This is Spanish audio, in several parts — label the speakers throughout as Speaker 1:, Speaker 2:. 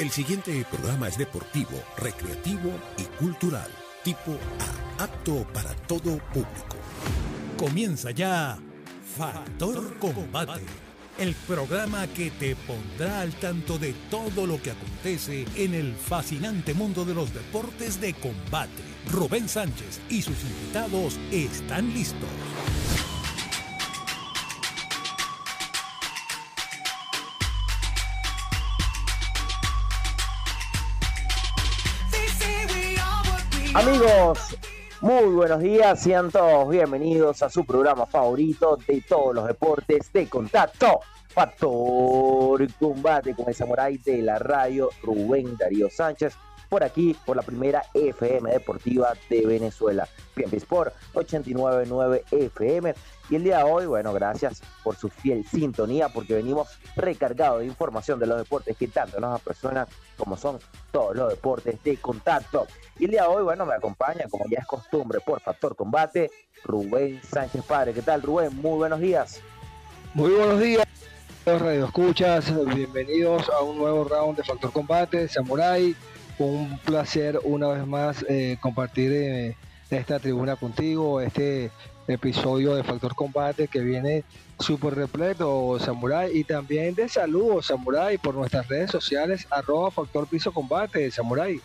Speaker 1: El siguiente programa es deportivo, recreativo y cultural, tipo A, apto para todo público. Comienza ya Factor Combate, el programa que te pondrá al tanto de todo lo que acontece en el fascinante mundo de los deportes de combate. Rubén Sánchez y sus invitados están listos.
Speaker 2: Amigos, muy buenos días, sean todos bienvenidos a su programa favorito de todos los deportes de contacto. Factor Combate con el samurái de la radio Rubén Darío Sánchez por aquí, por la primera FM deportiva de Venezuela. Bien, Sport 899 FM. Y el día de hoy, bueno, gracias por su fiel sintonía, porque venimos recargados de información de los deportes que tanto nos apasionan como son todos los deportes de contacto. Y el día de hoy, bueno, me acompaña, como ya es costumbre, por Factor Combate, Rubén Sánchez Padre. ¿Qué tal, Rubén? Muy buenos días.
Speaker 3: Muy buenos días, Radio Escuchas. Bienvenidos a un nuevo round de Factor Combate, Samurai. Un placer una vez más eh, compartir eh, esta tribuna contigo, este episodio de Factor Combate que viene súper repleto, Samurai, y también de saludos, Samurai, por nuestras redes sociales, arroba Factor Piso Combate, Samurai.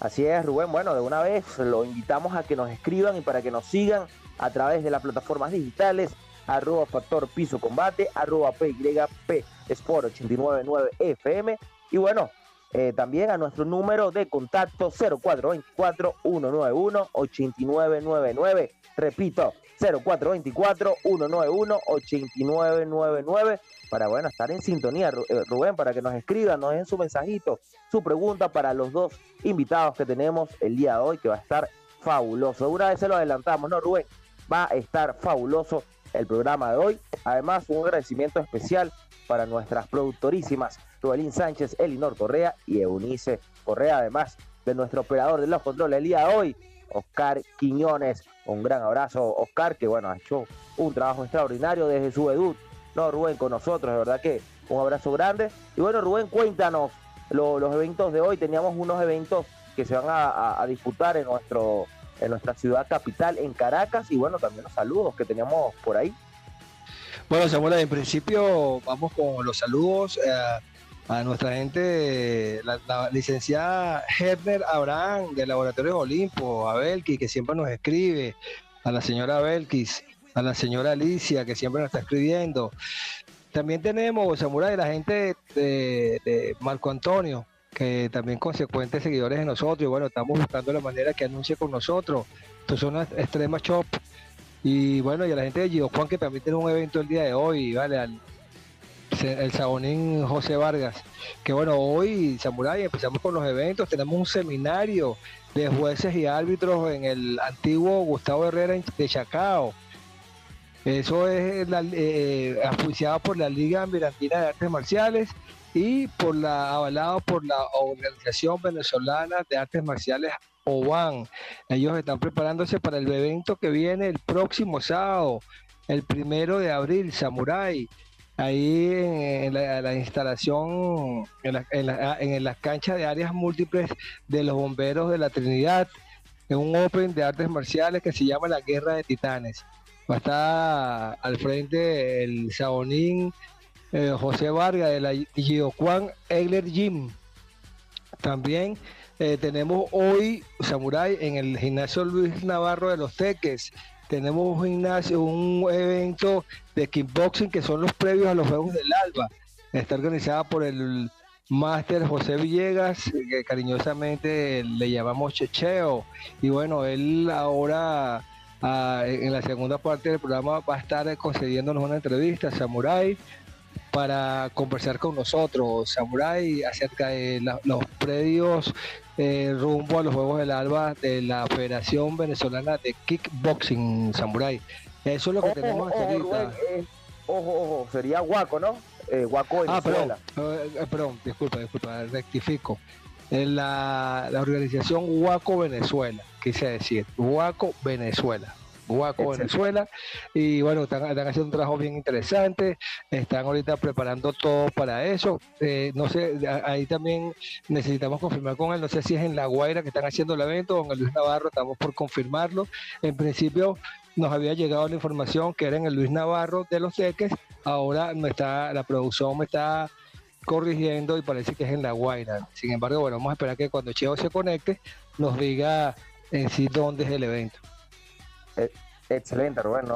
Speaker 2: Así es, Rubén. Bueno, de una vez lo invitamos a que nos escriban y para que nos sigan a través de las plataformas digitales, arroba Factor Piso Combate, arroba PYP Sport 899 FM. Y bueno, eh, también a nuestro número de contacto 0424-191-8999. Repito, 0424-191-8999 para bueno, estar en sintonía, eh, Rubén, para que nos escriban, nos den su mensajito, su pregunta para los dos invitados que tenemos el día de hoy, que va a estar fabuloso. Una vez se lo adelantamos, ¿no, Rubén? Va a estar fabuloso el programa de hoy. Además, un agradecimiento especial para nuestras productorísimas, Rubelín Sánchez, Elinor Correa y Eunice Correa, además de nuestro operador de los controles el día de hoy, Oscar Quiñones. Un gran abrazo, Oscar, que bueno, ha hecho un trabajo extraordinario desde su debut. No, Rubén, con nosotros, de verdad que un abrazo grande. Y bueno, Rubén, cuéntanos los eventos de hoy. Teníamos unos eventos que se van a, disputar en nuestro en nuestra ciudad capital, en Caracas, y bueno, también los saludos que teníamos por ahí.
Speaker 3: Bueno, Samuel, en principio vamos con los saludos. Eh, a nuestra gente, la, licenciada Herner Abraham del Laboratorio Olimpo, a Belkis, que siempre nos escribe, a la señora Belkis, a la señora Alicia, que siempre nos está escribiendo. También tenemos, Samurai, la gente de, Marco Antonio, que también consecuentes seguidores de nosotros, y bueno, estamos buscando la manera que anuncie con nosotros. Estos son Extrema Shop. Y bueno, y a la gente de Gido Juan, que también tiene un evento el día de hoy, ¿vale? Al, el Sabonín José Vargas. Que bueno, hoy, Samurai, empezamos con los eventos. Tenemos un seminario de jueces y árbitros en el antiguo Gustavo Herrera de Chacao. Eso es la, eh, por la Liga Mirantina de Artes Marciales y por la avalado por la Organización Venezolana de Artes Marciales OBAN. Ellos están preparándose para el evento que viene el próximo sábado, el primero de abril, Samurai ahí en, la, instalación, en, las canchas de áreas múltiples de los bomberos de la Trinidad, en un Open de artes marciales que se llama la Guerra de Titanes. Va a estar al frente el Sabonín eh, José Vargas de la Juan Egler Gym. También eh, tenemos hoy Samurai en el gimnasio Luis Navarro de los Teques tenemos un gimnasio, un evento de kickboxing que son los previos a los Juegos del Alba. Está organizada por el Máster José Villegas, que cariñosamente le llamamos Checheo. Y bueno, él ahora ah, en la segunda parte del programa va a estar concediéndonos una entrevista, Samurai, para conversar con nosotros, Samurai, acerca de los predios eh, rumbo a los Juegos del Alba de la Federación Venezolana de Kickboxing Samurai. Eso es lo que tenemos hasta ahorita.
Speaker 2: Eh, ojo, ojo, sería Guaco, ¿no? Eh, Guaco
Speaker 3: Ah, perdón, eh, perdón, disculpa, disculpa, rectifico. En la, la organización Guaco Venezuela, quise decir, Guaco Venezuela. Guaco, Venezuela. Y bueno, están, haciendo un trabajo bien interesante, están ahorita preparando todo para eso. Eh, no sé, ahí también necesitamos confirmar con él, no sé si es en La Guaira que están haciendo el evento o en el Luis Navarro, estamos por confirmarlo. En principio nos había llegado la información que era en el Luis Navarro de los Teques, ahora me está, la producción me está corrigiendo y parece que es en La Guaira. Sin embargo, bueno, vamos a esperar que cuando Cheo se conecte nos diga en sí dónde es el evento.
Speaker 2: Eh, excelente, Rubén,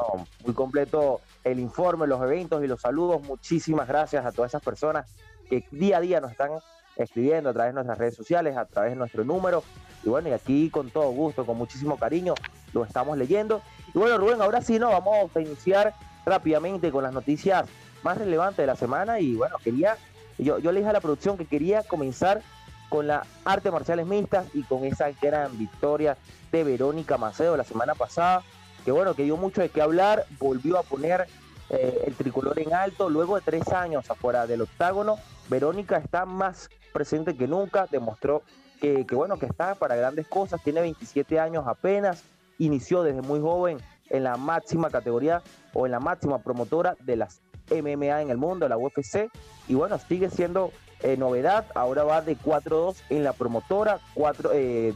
Speaker 2: muy completo el informe, los eventos y los saludos. Muchísimas gracias a todas esas personas que día a día nos están escribiendo a través de nuestras redes sociales, a través de nuestro número. Y bueno, y aquí con todo gusto, con muchísimo cariño, lo estamos leyendo. Y bueno, Rubén, ahora sí, no, vamos a iniciar rápidamente con las noticias más relevantes de la semana. Y bueno, quería, yo, yo le dije a la producción que quería comenzar con la arte marciales mixtas y con esa gran victoria de Verónica Macedo la semana pasada, que bueno, que dio mucho de qué hablar, volvió a poner eh, el tricolor en alto luego de tres años afuera del octágono. Verónica está más presente que nunca, demostró que, que bueno, que está para grandes cosas, tiene 27 años apenas, inició desde muy joven en la máxima categoría o en la máxima promotora de las MMA en el mundo, la UFC, y bueno, sigue siendo eh, novedad, ahora va de 4-2 en la promotora, cuatro, eh,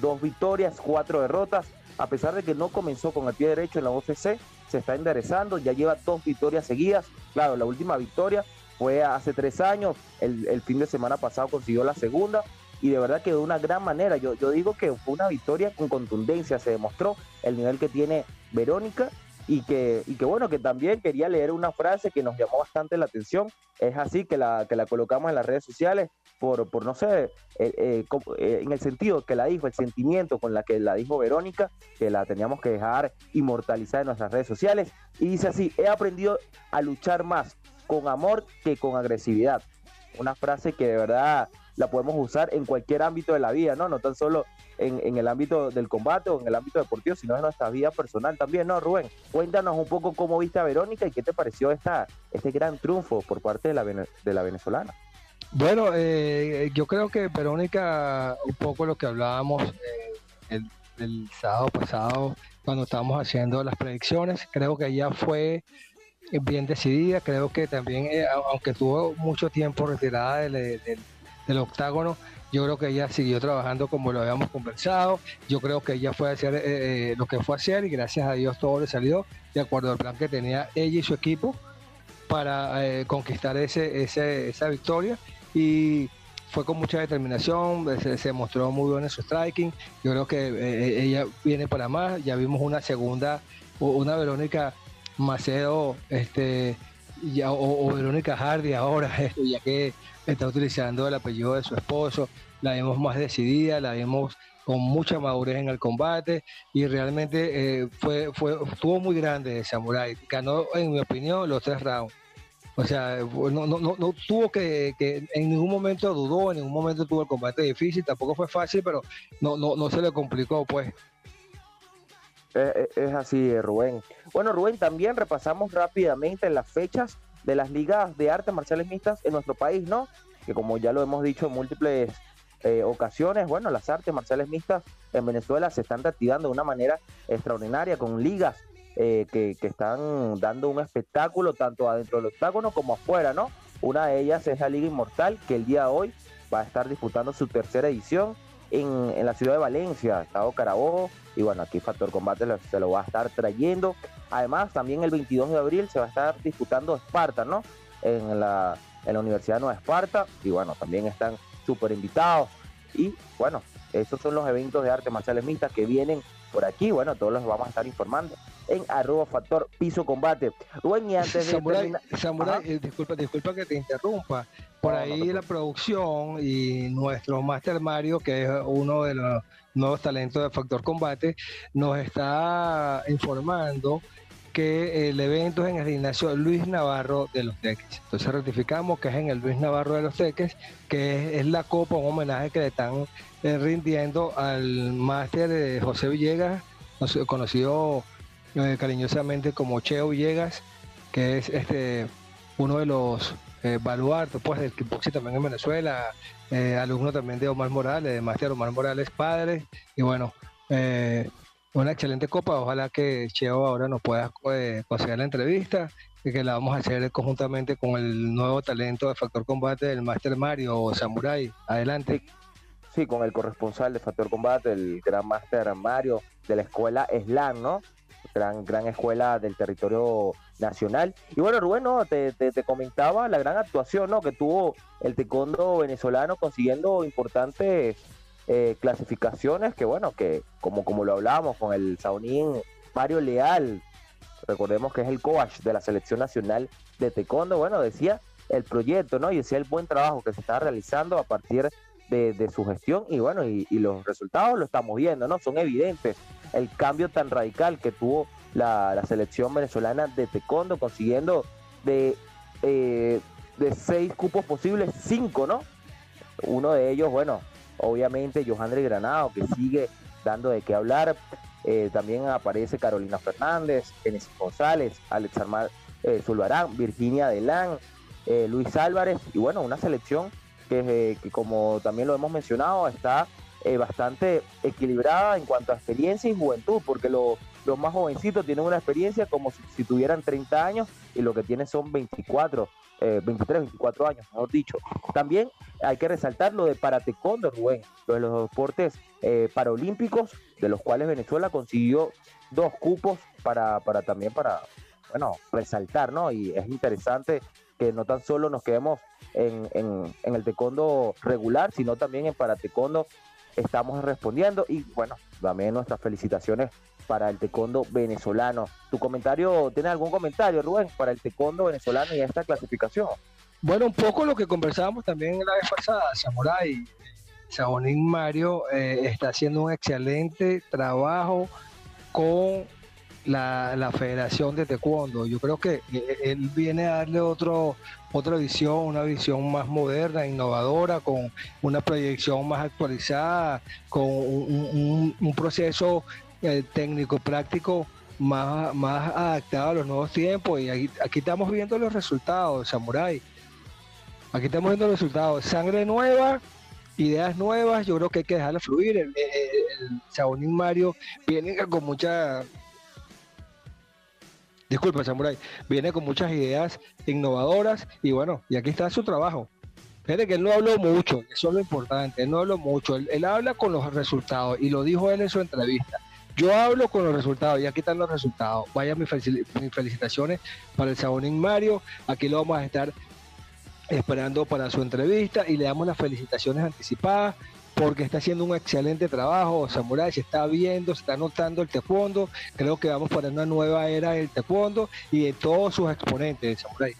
Speaker 2: dos victorias, cuatro derrotas, a pesar de que no comenzó con el pie derecho en la UFC, se está enderezando, ya lleva dos victorias seguidas, claro, la última victoria fue hace tres años, el, fin de semana pasado consiguió la segunda, y de verdad que de una gran manera, yo, yo digo que fue una victoria con contundencia, se demostró el nivel que tiene Verónica y que, y que bueno, que también quería leer una frase que nos llamó bastante la atención. Es así que la, que la colocamos en las redes sociales por, por no sé, eh, eh, eh, en el sentido que la dijo, el sentimiento con la que la dijo Verónica, que la teníamos que dejar inmortalizar en nuestras redes sociales. Y dice así, he aprendido a luchar más con amor que con agresividad. Una frase que de verdad la podemos usar en cualquier ámbito de la vida, ¿no? No tan solo en, el ámbito del combate o en el ámbito deportivo, sino en nuestra vida personal también, ¿no, Rubén? Cuéntanos un poco cómo viste a Verónica y qué te pareció esta, este gran triunfo por parte de la, de la venezolana.
Speaker 3: Bueno, eh, yo creo que Verónica, un poco lo que hablábamos eh, el, sábado pasado, cuando estábamos haciendo las predicciones, creo que ella fue bien decidida, creo que también, eh, aunque tuvo mucho tiempo retirada del, del octágono, yo creo que ella siguió trabajando como lo habíamos conversado. Yo creo que ella fue a hacer eh, eh, lo que fue a hacer y gracias a Dios todo le salió de acuerdo al plan que tenía ella y su equipo para eh, conquistar ese, esa victoria. Y fue con mucha determinación, se, mostró muy bien en su striking. Yo creo que ella viene para más. Ya vimos una segunda, una Verónica Macedo, este, ya, o, Verónica Hardy ahora, ya que está utilizando el apellido de su esposo, la vemos más decidida, la vemos con mucha madurez en el combate y realmente eh, fue, fue, estuvo muy grande Samurai. Ganó, en mi opinión, los tres rounds. O sea, no, no, no, tuvo que, que, en ningún momento dudó, en ningún momento tuvo el combate difícil, tampoco fue fácil, pero no, no, no se le complicó, pues.
Speaker 2: Es, así, Rubén. Bueno, Rubén, también repasamos rápidamente las fechas de las ligas de artes marciales mixtas en nuestro país, ¿no? Que como ya lo hemos dicho en múltiples eh, ocasiones, bueno, las artes marciales mixtas en Venezuela se están reactivando de una manera extraordinaria con ligas eh, que, están dando un espectáculo tanto adentro del octágono como afuera, ¿no? Una de ellas es la Liga Inmortal, que el día de hoy va a estar disputando su tercera edición en, la ciudad de Valencia, Estado Carabobo, y bueno, aquí Factor Combate se lo va a estar trayendo. Además, también el 22 de abril se va a estar disputando Esparta, ¿no? En la, en la Universidad Nueva Esparta. Y bueno, también están súper invitados. Y bueno, esos son los eventos de arte marciales mixtas que vienen por aquí. Bueno, todos los vamos a estar informando en arroba factor piso combate.
Speaker 3: Bueno, y antes de Samurai, eh, disculpa, disculpa que te interrumpa. Por ahí la producción y nuestro Master Mario, que es uno de los nuevos talentos de Factor Combate, nos está informando que el evento es en el gimnasio Luis Navarro de los Teques. Entonces ratificamos que es en el Luis Navarro de los Teques, que es, la copa, un homenaje que le están eh, rindiendo al máster de José Villegas, conocido eh, cariñosamente como Cheo Villegas, que es este uno de los eh, baluartes pues, del kickboxing también en Venezuela, eh, alumno también de Omar Morales, de Máster Omar Morales, padre, y bueno, una excelente copa. Ojalá que Cheo ahora nos pueda eh, conseguir la entrevista y que la vamos a hacer conjuntamente con el nuevo talento de Factor Combate del Master Mario o Samurai. Adelante.
Speaker 2: Sí, con el corresponsal de Factor Combate, el gran Master Mario de la escuela SLAN, ¿no? Gran, gran escuela del territorio nacional. Y bueno, Rubén, ¿no? te, te, comentaba la gran actuación ¿no? que tuvo el taekwondo venezolano consiguiendo importantes eh, clasificaciones que, bueno, que como, como lo hablábamos con el Saunín Mario Leal, recordemos que es el coach de la selección nacional de taekwondo, bueno, decía el proyecto, ¿no? Y decía el buen trabajo que se está realizando a partir de, su gestión y bueno, y, los resultados lo estamos viendo, ¿no? Son evidentes el cambio tan radical que tuvo la, selección venezolana de taekwondo, consiguiendo de, eh, de seis cupos posibles, cinco, ¿no? Uno de ellos, bueno, obviamente Johandre Granado, que sigue dando de qué hablar. Eh, también aparece Carolina Fernández, Genesis González, Alex Armar eh, Zulbarán, Virginia Delán, eh, Luis Álvarez, y bueno, una selección que, que como también lo hemos mencionado, está bastante equilibrada en cuanto a experiencia y juventud, porque los más jovencitos tienen una experiencia como si, tuvieran 30 años y lo que tienen son 24 23, 24 años, mejor dicho. También hay que resaltar lo de Paratecondo, Rubén, lo de los deportes eh, paralímpicos, de los cuales Venezuela consiguió dos cupos para, para también para, bueno, resaltar, ¿no? Y es interesante que no tan solo nos quedemos en, en, el taekwondo regular, sino también en paratecondo estamos respondiendo y bueno, también nuestras felicitaciones para el taekwondo venezolano. ¿Tu comentario, tiene algún comentario, Rubén, para el taekwondo venezolano y esta clasificación?
Speaker 3: Bueno, un poco lo que conversábamos también la vez pasada, Samurai. Sabonín Mario eh, está haciendo un excelente trabajo con la, Federación de Taekwondo. Yo creo que eh, él viene a darle otro, otra visión, una visión más moderna, innovadora, con una proyección más actualizada, con un, proceso eh, técnico práctico más, más adaptado a los nuevos tiempos. Y aquí, estamos viendo los resultados, Samurai. Aquí estamos viendo los resultados. Sangre nueva, ideas nuevas, yo creo que hay que dejarla fluir. El, el, el Mario viene con mucha disculpa Samurai, viene con muchas ideas innovadoras y bueno, y aquí está su trabajo. Fíjate que él no habló mucho, eso es lo importante, él no habló mucho, él, habla con los resultados y lo dijo él en su entrevista. Yo hablo con los resultados y aquí están los resultados. Vaya mis, felicitaciones para el Sabonín Mario. Aquí lo vamos a estar esperando para su entrevista y le damos las felicitaciones anticipadas porque está haciendo un excelente trabajo. Samurai se está viendo, se está notando el taekwondo. Creo que vamos para una nueva era del taekwondo y de todos sus exponentes, Samurai.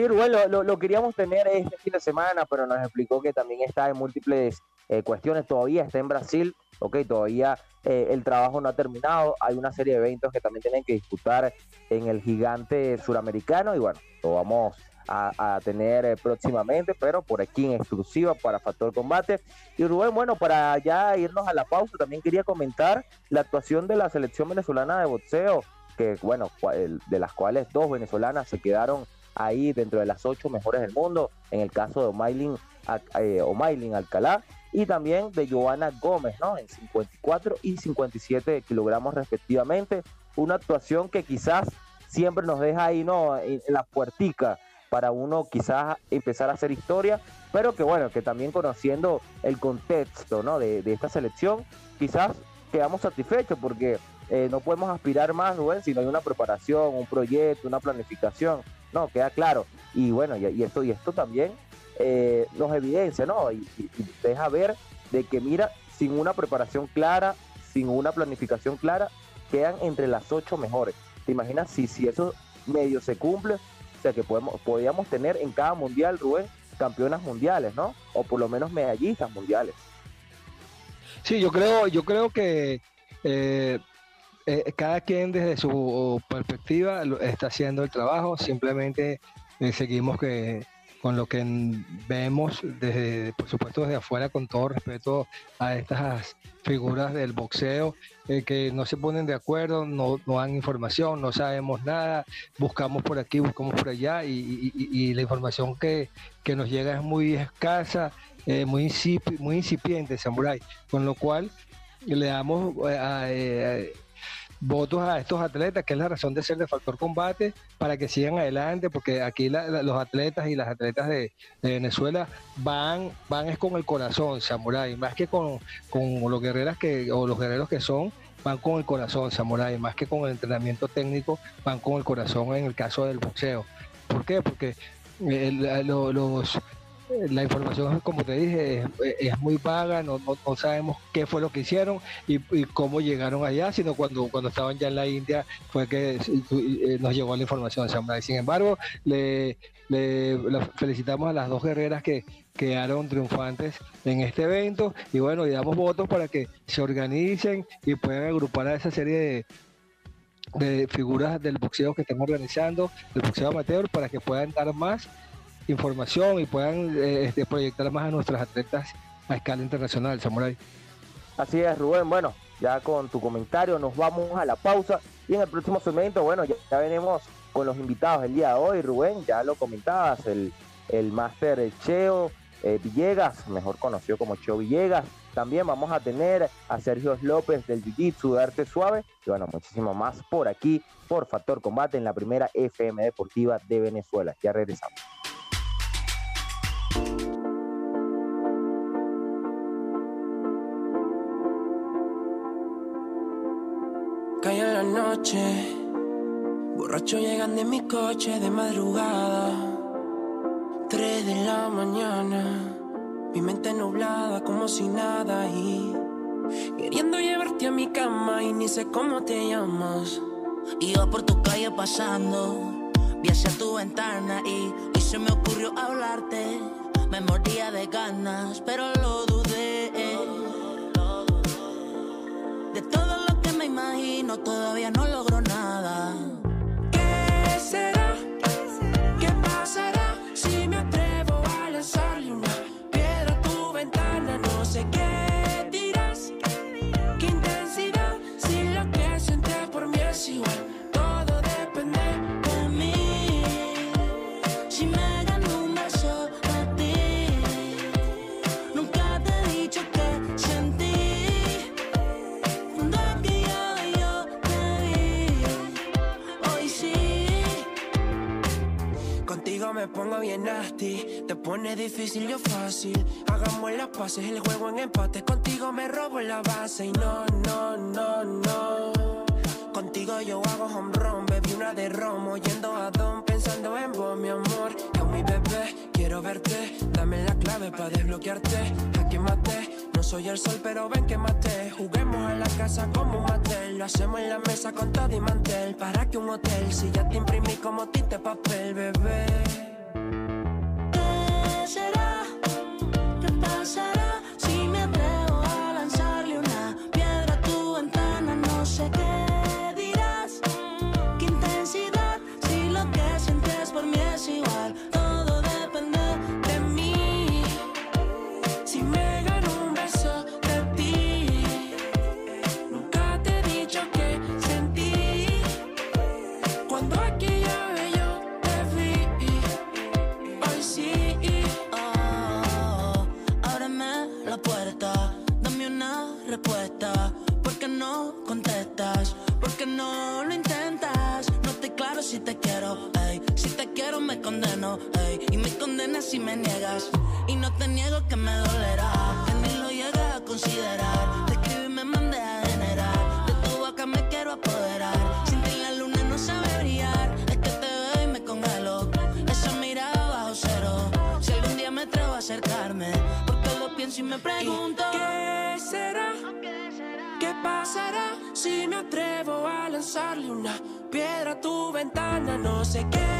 Speaker 2: Sí, Rubén, lo, queríamos tener este fin de semana, pero nos explicó que también está en múltiples eh, cuestiones. Todavía está en Brasil, ok, todavía eh, el trabajo no ha terminado. Hay una serie de eventos que también tienen que disputar en el gigante suramericano y bueno, lo vamos a, tener eh, próximamente, pero por aquí en exclusiva para Factor Combate. Y Rubén, bueno, para ya irnos a la pausa, también quería comentar la actuación de la selección venezolana de boxeo, que bueno, de las cuales dos venezolanas se quedaron ahí dentro de las ocho mejores del mundo, en el caso de Omailin, eh, Alcalá y también de Joana Gómez, ¿no? En 54 y 57 kilogramos respectivamente. Una actuación que quizás siempre nos deja ahí, ¿no? En, la puertica para uno quizás empezar a hacer historia, pero que bueno, que también conociendo el contexto ¿no? de, esta selección, quizás quedamos satisfechos porque eh, no podemos aspirar más, Rubén, si no hay una preparación, un proyecto, una planificación, no, queda claro. Y bueno, y, esto, y esto también eh, nos evidencia, ¿no? Y, deja ver de que mira, sin una preparación clara, sin una planificación clara, quedan entre las ocho mejores. ¿Te imaginas si, si eso medio se cumple? O sea que podemos, podríamos tener en cada mundial, Rubén, campeonas mundiales, ¿no? O por lo menos medallistas mundiales.
Speaker 3: Sí, yo creo, yo creo que eh, eh, cada quien desde su perspectiva está haciendo el trabajo. Simplemente eh, seguimos que con lo que vemos desde, por supuesto, desde afuera, con todo respeto a estas figuras del boxeo, eh, que no se ponen de acuerdo, no, no, dan información, no sabemos nada, buscamos por aquí, buscamos por allá, y, la información que, que, nos llega es muy escasa, eh, muy, muy incipiente, Samurai, con lo cual le damos votos a estos atletas, que es la razón de ser de Factor Combate, para que sigan adelante, porque aquí los atletas y las atletas de, Venezuela van, van es con el corazón, Samurai, más que con, con los guerreras que, o los guerreros que son, van con el corazón, Samurai, más que con el entrenamiento técnico, van con el corazón en el caso del boxeo. ¿Por qué? Porque los, la información, como te dije, es, muy vaga, no, no, sabemos qué fue lo que hicieron y, cómo llegaron allá, sino cuando, cuando estaban ya en la India fue que eh, nos llegó la información. Sin embargo, le, felicitamos a las dos guerreras que quedaron triunfantes en este evento y bueno, le damos votos para que se organicen y puedan agrupar a esa serie de, de figuras del boxeo que estamos organizando, del boxeo amateur, para que puedan dar más información y puedan eh, este, proyectar más a nuestras atletas a escala internacional, Samurai.
Speaker 2: Así es, Rubén. Bueno, ya con tu comentario nos vamos a la pausa y en el próximo segmento, bueno, ya, venimos con los invitados el día de hoy, Rubén, ya lo comentabas, el, el máster Cheo eh, Villegas, mejor conocido como Cheo Villegas. También vamos a tener a Sergio López del Jiu-Jitsu de Arte Suave y bueno, muchísimo más por aquí, por Factor Combate en la primera FM Deportiva de Venezuela. Ya regresamos.
Speaker 4: Noche, borracho llegan de mi coche de madrugada, 3 de la mañana, mi mente nublada como si nada y queriendo llevarte a mi cama y ni sé cómo te llamas.
Speaker 5: Iba por tu calle pasando, vi hacia tu ventana y, y se me ocurrió hablarte. Me mordía de ganas, pero lo dudé. De todo imagino, todavía no logro
Speaker 4: me pongo bien nasty. Te pone difícil, yo fácil. Hagamos las pases, el juego en empate. Contigo me robo la base y no, no, no, no. Contigo yo hago home run, bebí una de romo, yendo a don, pensando en vos, mi amor. Yo mi bebé, quiero verte, dame la clave para desbloquearte. Aquí maté, soy el sol, pero ven que maté. Juguemos a la casa como un matel, lo hacemos en la mesa con todo y mantel. Para que un hotel, si ya te imprimí como tinte papel, bebé
Speaker 5: me condeno, ey. Y me condenas si me niegas. Y no te niego que me dolerá. Que ni lo llegas a considerar. Te escribo y me mandé a generar. De tu boca me quiero apoderar. Sin ti la luna no sabe brillar. Es que te veo y me congelo. Esa mirada bajo cero. Si algún día me atrevo a acercarme. Porque lo pienso y me pregunto.
Speaker 4: ¿Qué será? ¿Qué pasará si me atrevo a lanzarle una piedra a tu ventana? No sé qué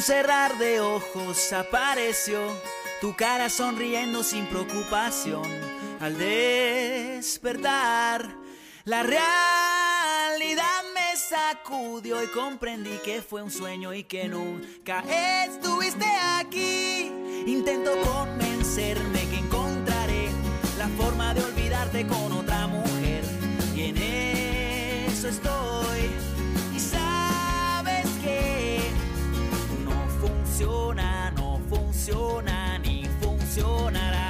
Speaker 6: un cerrar de ojos apareció tu cara sonriendo sin preocupación. Al despertar, la realidad me sacudió y comprendí que fue un sueño y que nunca estuviste aquí. Intento convencerme que encontraré la forma de olvidarte con otra mujer. Y en eso estoy. Funciona, no funciona ni funcionará.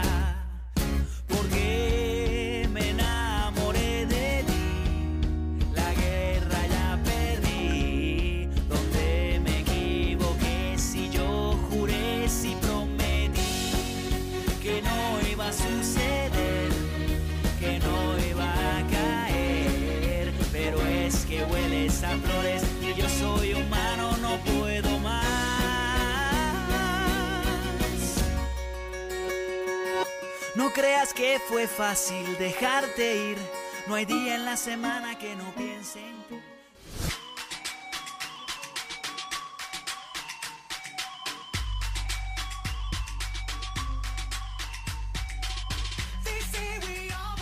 Speaker 6: Creas que fue fácil dejarte ir. No hay día en la semana que no piense en ti.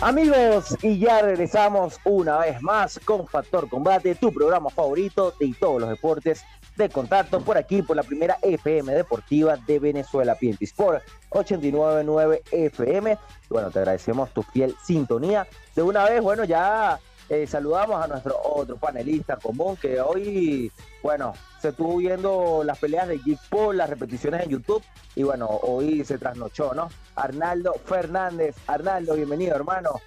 Speaker 2: Amigos, y ya regresamos una vez más con Factor Combate, tu programa favorito de todos los deportes de contacto por aquí, por la primera FM deportiva de Venezuela, PNT Sport 899 FM. Bueno, te agradecemos tu fiel sintonía. De una vez, bueno, ya eh, saludamos a nuestro otro panelista común que hoy, bueno, se estuvo viendo las peleas de Geek Paul, las repeticiones en YouTube y bueno, hoy se trasnochó, ¿no? Arnaldo Fernández. Arnaldo, bienvenido, hermano.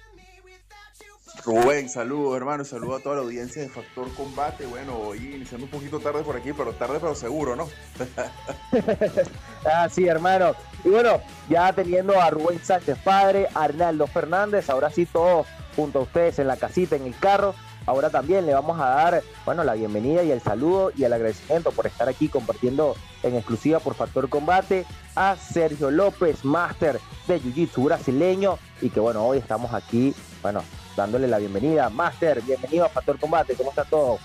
Speaker 7: Rubén, saludos hermano, saludo a toda la audiencia de Factor Combate. Bueno, hoy iniciando un poquito tarde por aquí, pero tarde pero seguro, ¿no?
Speaker 2: ah, sí, hermano. Y bueno, ya teniendo a Rubén Sánchez Padre, Arnaldo Fernández, ahora sí todos junto a ustedes en la casita, en el carro. Ahora también le vamos a dar, bueno, la bienvenida y el saludo y el agradecimiento por estar aquí compartiendo en exclusiva por Factor Combate a Sergio López, máster de Jiu-Jitsu brasileño y que bueno, hoy estamos aquí, bueno, dándole la bienvenida. Máster, bienvenido a Factor Combate, ¿cómo está todo?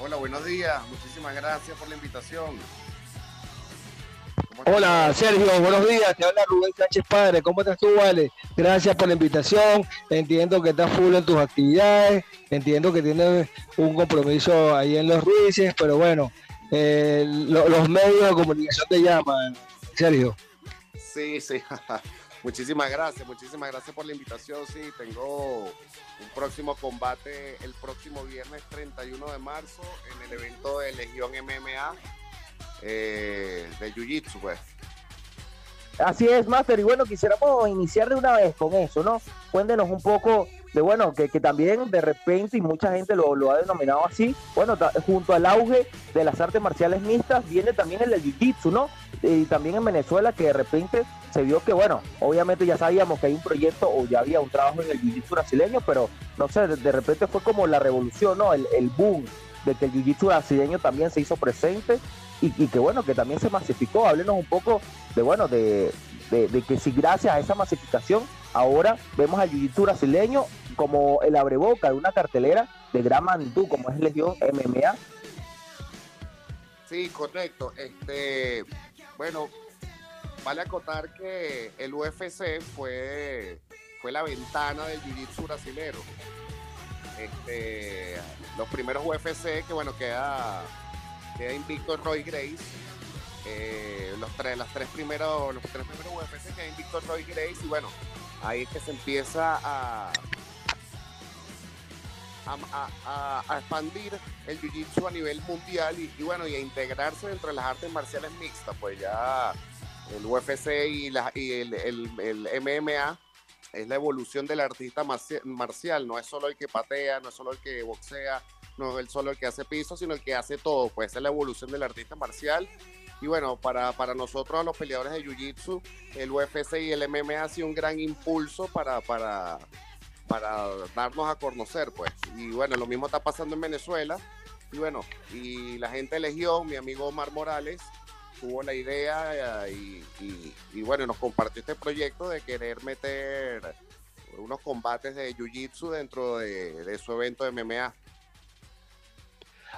Speaker 8: Hola, buenos días, muchísimas gracias por la invitación.
Speaker 3: Hola Sergio, buenos días, te habla Rubén Sánchez Padre, ¿cómo estás tú, Vale? Gracias por la invitación, entiendo que estás full en tus actividades, entiendo que tienes un compromiso ahí en los Ruices, pero bueno, eh, lo, los medios de comunicación te llaman, Sergio.
Speaker 8: Sí, sí, muchísimas gracias, muchísimas gracias por la invitación, sí, tengo un próximo combate el próximo viernes 31 de marzo en el evento de Legión MMA eh, de Jiu-Jitsu, pues.
Speaker 2: Así es, Master. Y bueno, quisiéramos iniciar de una vez con eso, ¿no? Cuéntenos un poco de, bueno, que, que también de repente, y mucha gente lo, lo ha denominado así, bueno, junto al auge de las artes marciales mixtas, viene también el Jiu-Jitsu, ¿no? Y también en Venezuela, que de repente se vio que, bueno, obviamente ya sabíamos que hay un proyecto o ya había un trabajo en el Jiu-Jitsu brasileño, pero no sé, de, de, repente fue como la revolución, ¿no? El, el boom de que el Jiu-Jitsu brasileño también se hizo presente y, y, que bueno, que también se masificó. Háblenos un poco de bueno, de, de, de que si gracias a esa masificación ahora vemos al jiu-jitsu brasileño como el abreboca de una cartelera de gran magnitud como es Legión MMA.
Speaker 8: Sí, correcto. Este, bueno, vale acotar que el UFC fue, fue la ventana del jiu-jitsu brasilero. Este, los primeros UFC que bueno queda queda invicto Roy Grace. Eh, los tres, las tres primeros, los tres primeros UFC queda invicto Roy Grace y bueno, ahí es que se empieza a, a, a, a expandir el jiu-jitsu a nivel mundial y, y, bueno, y a integrarse dentro de las artes marciales mixtas, pues ya el UFC y, la, y el, el, el, MMA es la evolución del artista marcial, no es solo el que patea, no es solo el que boxea, no es solo el que hace piso, sino el que hace todo, pues es la evolución del artista marcial. Y bueno, para, para nosotros los peleadores de Jiu-Jitsu, el UFC y el MMA ha sido un gran impulso para, para, para darnos a conocer, pues. Y bueno, lo mismo está pasando en Venezuela. Y bueno, y la gente de Legión, mi amigo Omar Morales, tuvo la idea y, y, y, bueno, nos compartió este proyecto de querer meter unos combates de Jiu-Jitsu dentro de, de, su evento de MMA.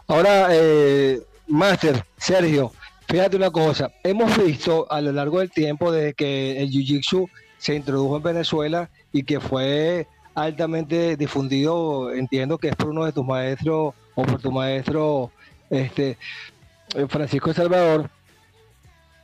Speaker 3: Ahora, eh, Master, Sergio, fíjate una cosa, hemos visto a lo largo del tiempo desde que el Jiu-Jitsu se introdujo en Venezuela y que fue altamente difundido, entiendo que es por uno de tus maestros o por tu maestro este, eh, Francisco Salvador.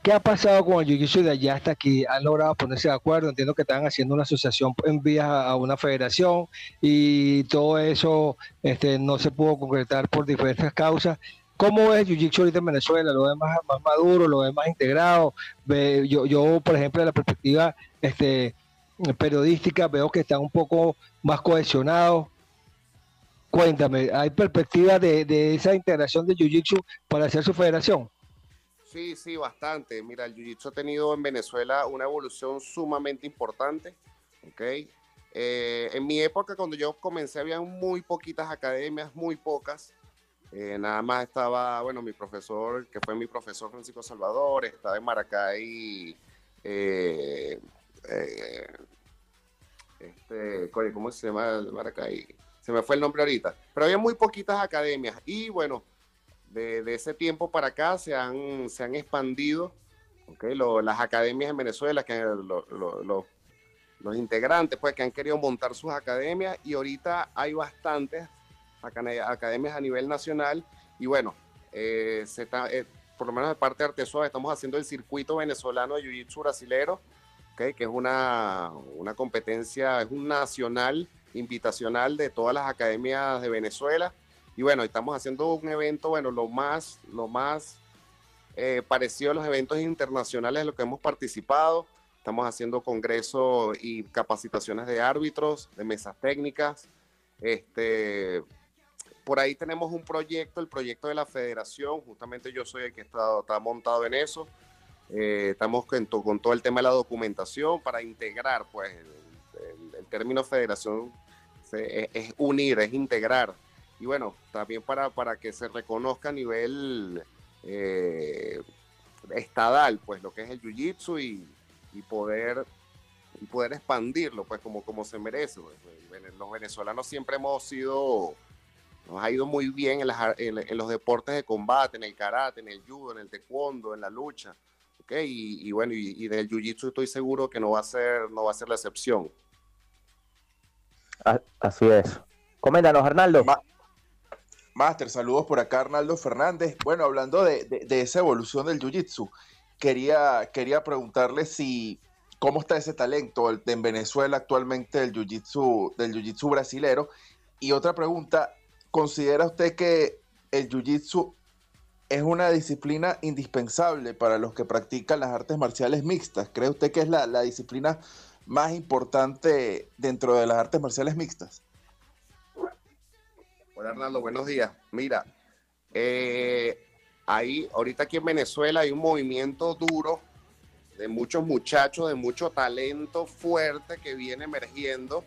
Speaker 3: ¿Qué ha pasado con el Jiu-Jitsu de allá hasta aquí? ¿Han logrado ponerse de acuerdo? Entiendo que están haciendo una asociación en vías a una federación y todo eso este, no se pudo concretar por diferentes causas. ¿Cómo es Jiu-Jitsu ahorita en Venezuela? ¿Lo ves más, más maduro? ¿Lo ves más integrado? Yo, yo, por ejemplo, de la perspectiva este, periodística, veo que están un poco más cohesionados. Cuéntame, ¿hay perspectiva de, de esa integración de Jiu-Jitsu para hacer su federación?
Speaker 8: Sí, sí, bastante. Mira, el Jiu-Jitsu ha tenido en Venezuela una evolución sumamente importante. ¿ok? Eh, en mi época, cuando yo comencé, había muy poquitas academias, muy pocas. Eh, nada más estaba, bueno, mi profesor, que fue mi profesor Francisco Salvador, estaba en Maracay, eh, este, ¿cómo se llama Maracay? Se me fue el nombre ahorita. Pero había muy poquitas academias. Y bueno, de, ese tiempo para acá se han, se han expandido okay, las academias en Venezuela, que los integrantes pues, que han querido montar sus academias y ahorita hay bastantes academias a nivel nacional y bueno, eh, se está, eh, por lo menos de parte de estamos haciendo el circuito venezolano de Jiu-Jitsu brasilero, que es una, una competencia, es un nacional invitacional de todas las academias de Venezuela y bueno, estamos haciendo un evento, bueno, lo más, lo más eh, parecido a los eventos internacionales de los que hemos participado. Estamos haciendo congresos y capacitaciones de árbitros, de mesas técnicas. Este, por ahí tenemos un proyecto, el proyecto de la federación. Justamente yo soy el que está, está montado en eso. Eh, estamos con, todo el tema de la documentación para integrar, pues el, término federación es unir, es integrar y bueno, también para, para que se reconozca a nivel eh, estadal, pues lo que es el jiu-jitsu y, poder y poder expandirlo, pues como, como se merece. Pues, los venezolanos siempre hemos sido, nos ha ido muy bien en, los deportes de combate, en el karate, en el judo, en el taekwondo, en la lucha. Y, bueno, y, del jiu-jitsu estoy seguro que no va a ser, no va a ser la excepción.
Speaker 2: Así es. Coméntanos, Arnaldo.
Speaker 7: Master, saludos por acá, Arnaldo Fernández. Bueno, hablando de, esa evolución del Jiu-Jitsu, quería, quería preguntarle si cómo está ese talento en Venezuela actualmente del Jiu-Jitsu del Jiu-Jitsu brasilero. Y otra pregunta, ¿considera usted que el Jiu-Jitsu es una disciplina indispensable para los que practican las artes marciales mixtas? ¿Cree usted que es la, disciplina más importante dentro de las artes marciales mixtas?
Speaker 8: Hola Arnaldo, buenos días. Mira, eh, ahí, ahorita aquí en Venezuela hay un movimiento duro de muchos muchachos, de mucho talento fuerte que viene emergiendo.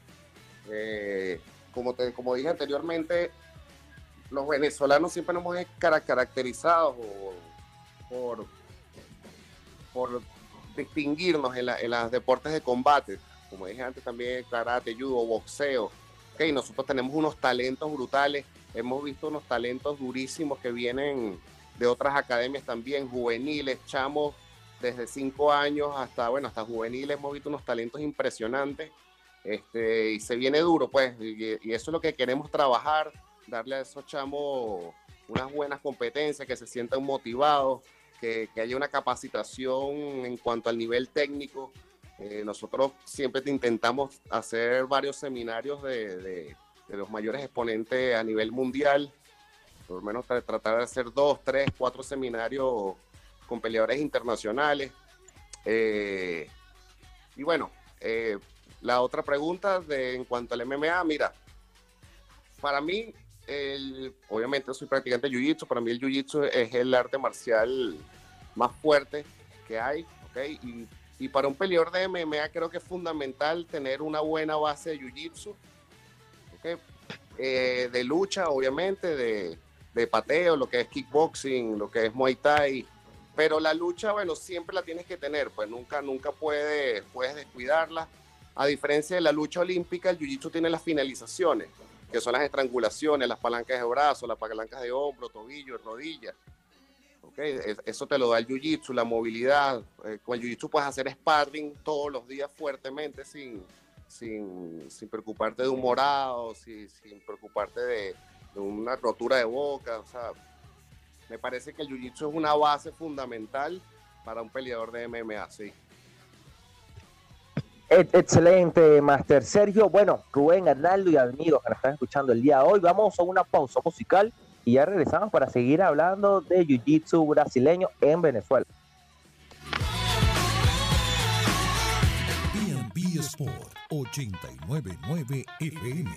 Speaker 8: Eh, como, te, como dije anteriormente, los venezolanos siempre nos hemos caracterizado por, por distinguirnos en, en los deportes de combate, como dije antes también, karate, judo, boxeo. Nosotros tenemos unos talentos brutales, hemos visto unos talentos durísimos que vienen de otras academias también, juveniles, chamos, desde cinco años hasta, bueno, hasta juveniles, hemos visto unos talentos impresionantes, este, y se viene duro, pues, y, eso es lo que queremos trabajar, darle a esos chamos unas buenas competencias, que se sientan motivados, que, que haya una capacitación en cuanto al nivel técnico, eh, nosotros siempre intentamos hacer varios seminarios de, los mayores exponentes a nivel mundial, por lo menos tratar de hacer dos, tres, cuatro seminarios con peleadores internacionales. Eh, y bueno, eh, la otra pregunta de, en cuanto al MMA, mira, para mí, obviamente soy practicante de Jiu-Jitsu, para mí el Jiu-Jitsu es el arte marcial más fuerte que hay, ¿ok? Y para un peleador de MMA creo que es fundamental tener una buena base de jiu-jitsu, eh, de lucha, obviamente, de, pateo, lo que es kickboxing, lo que es muay thai. Pero la lucha, bueno, siempre la tienes que tener, pues nunca, nunca puedes, puedes descuidarla. A diferencia de la lucha olímpica, el jiu-jitsu tiene las finalizaciones. Que son las estrangulaciones, las palancas de brazo, las palancas de hombro, tobillo, rodilla. Okay, eso te lo da el jiu-jitsu, la movilidad. Eh, con el jiu-jitsu puedes hacer sparring todos los días fuertemente sin, sin, sin preocuparte de un morado, sin, sin preocuparte de, una rotura de boca. O sea, me parece que el jiu-jitsu es una base fundamental para un peleador de MMA, sí.
Speaker 2: Excelente, Master Sergio. Bueno, Rubén, Arnaldo y amigos que nos están escuchando el día de hoy, vamos a una pausa musical y ya regresamos para seguir hablando de Jiu-Jitsu brasileño en Venezuela.
Speaker 1: B&B Sport 899 FM,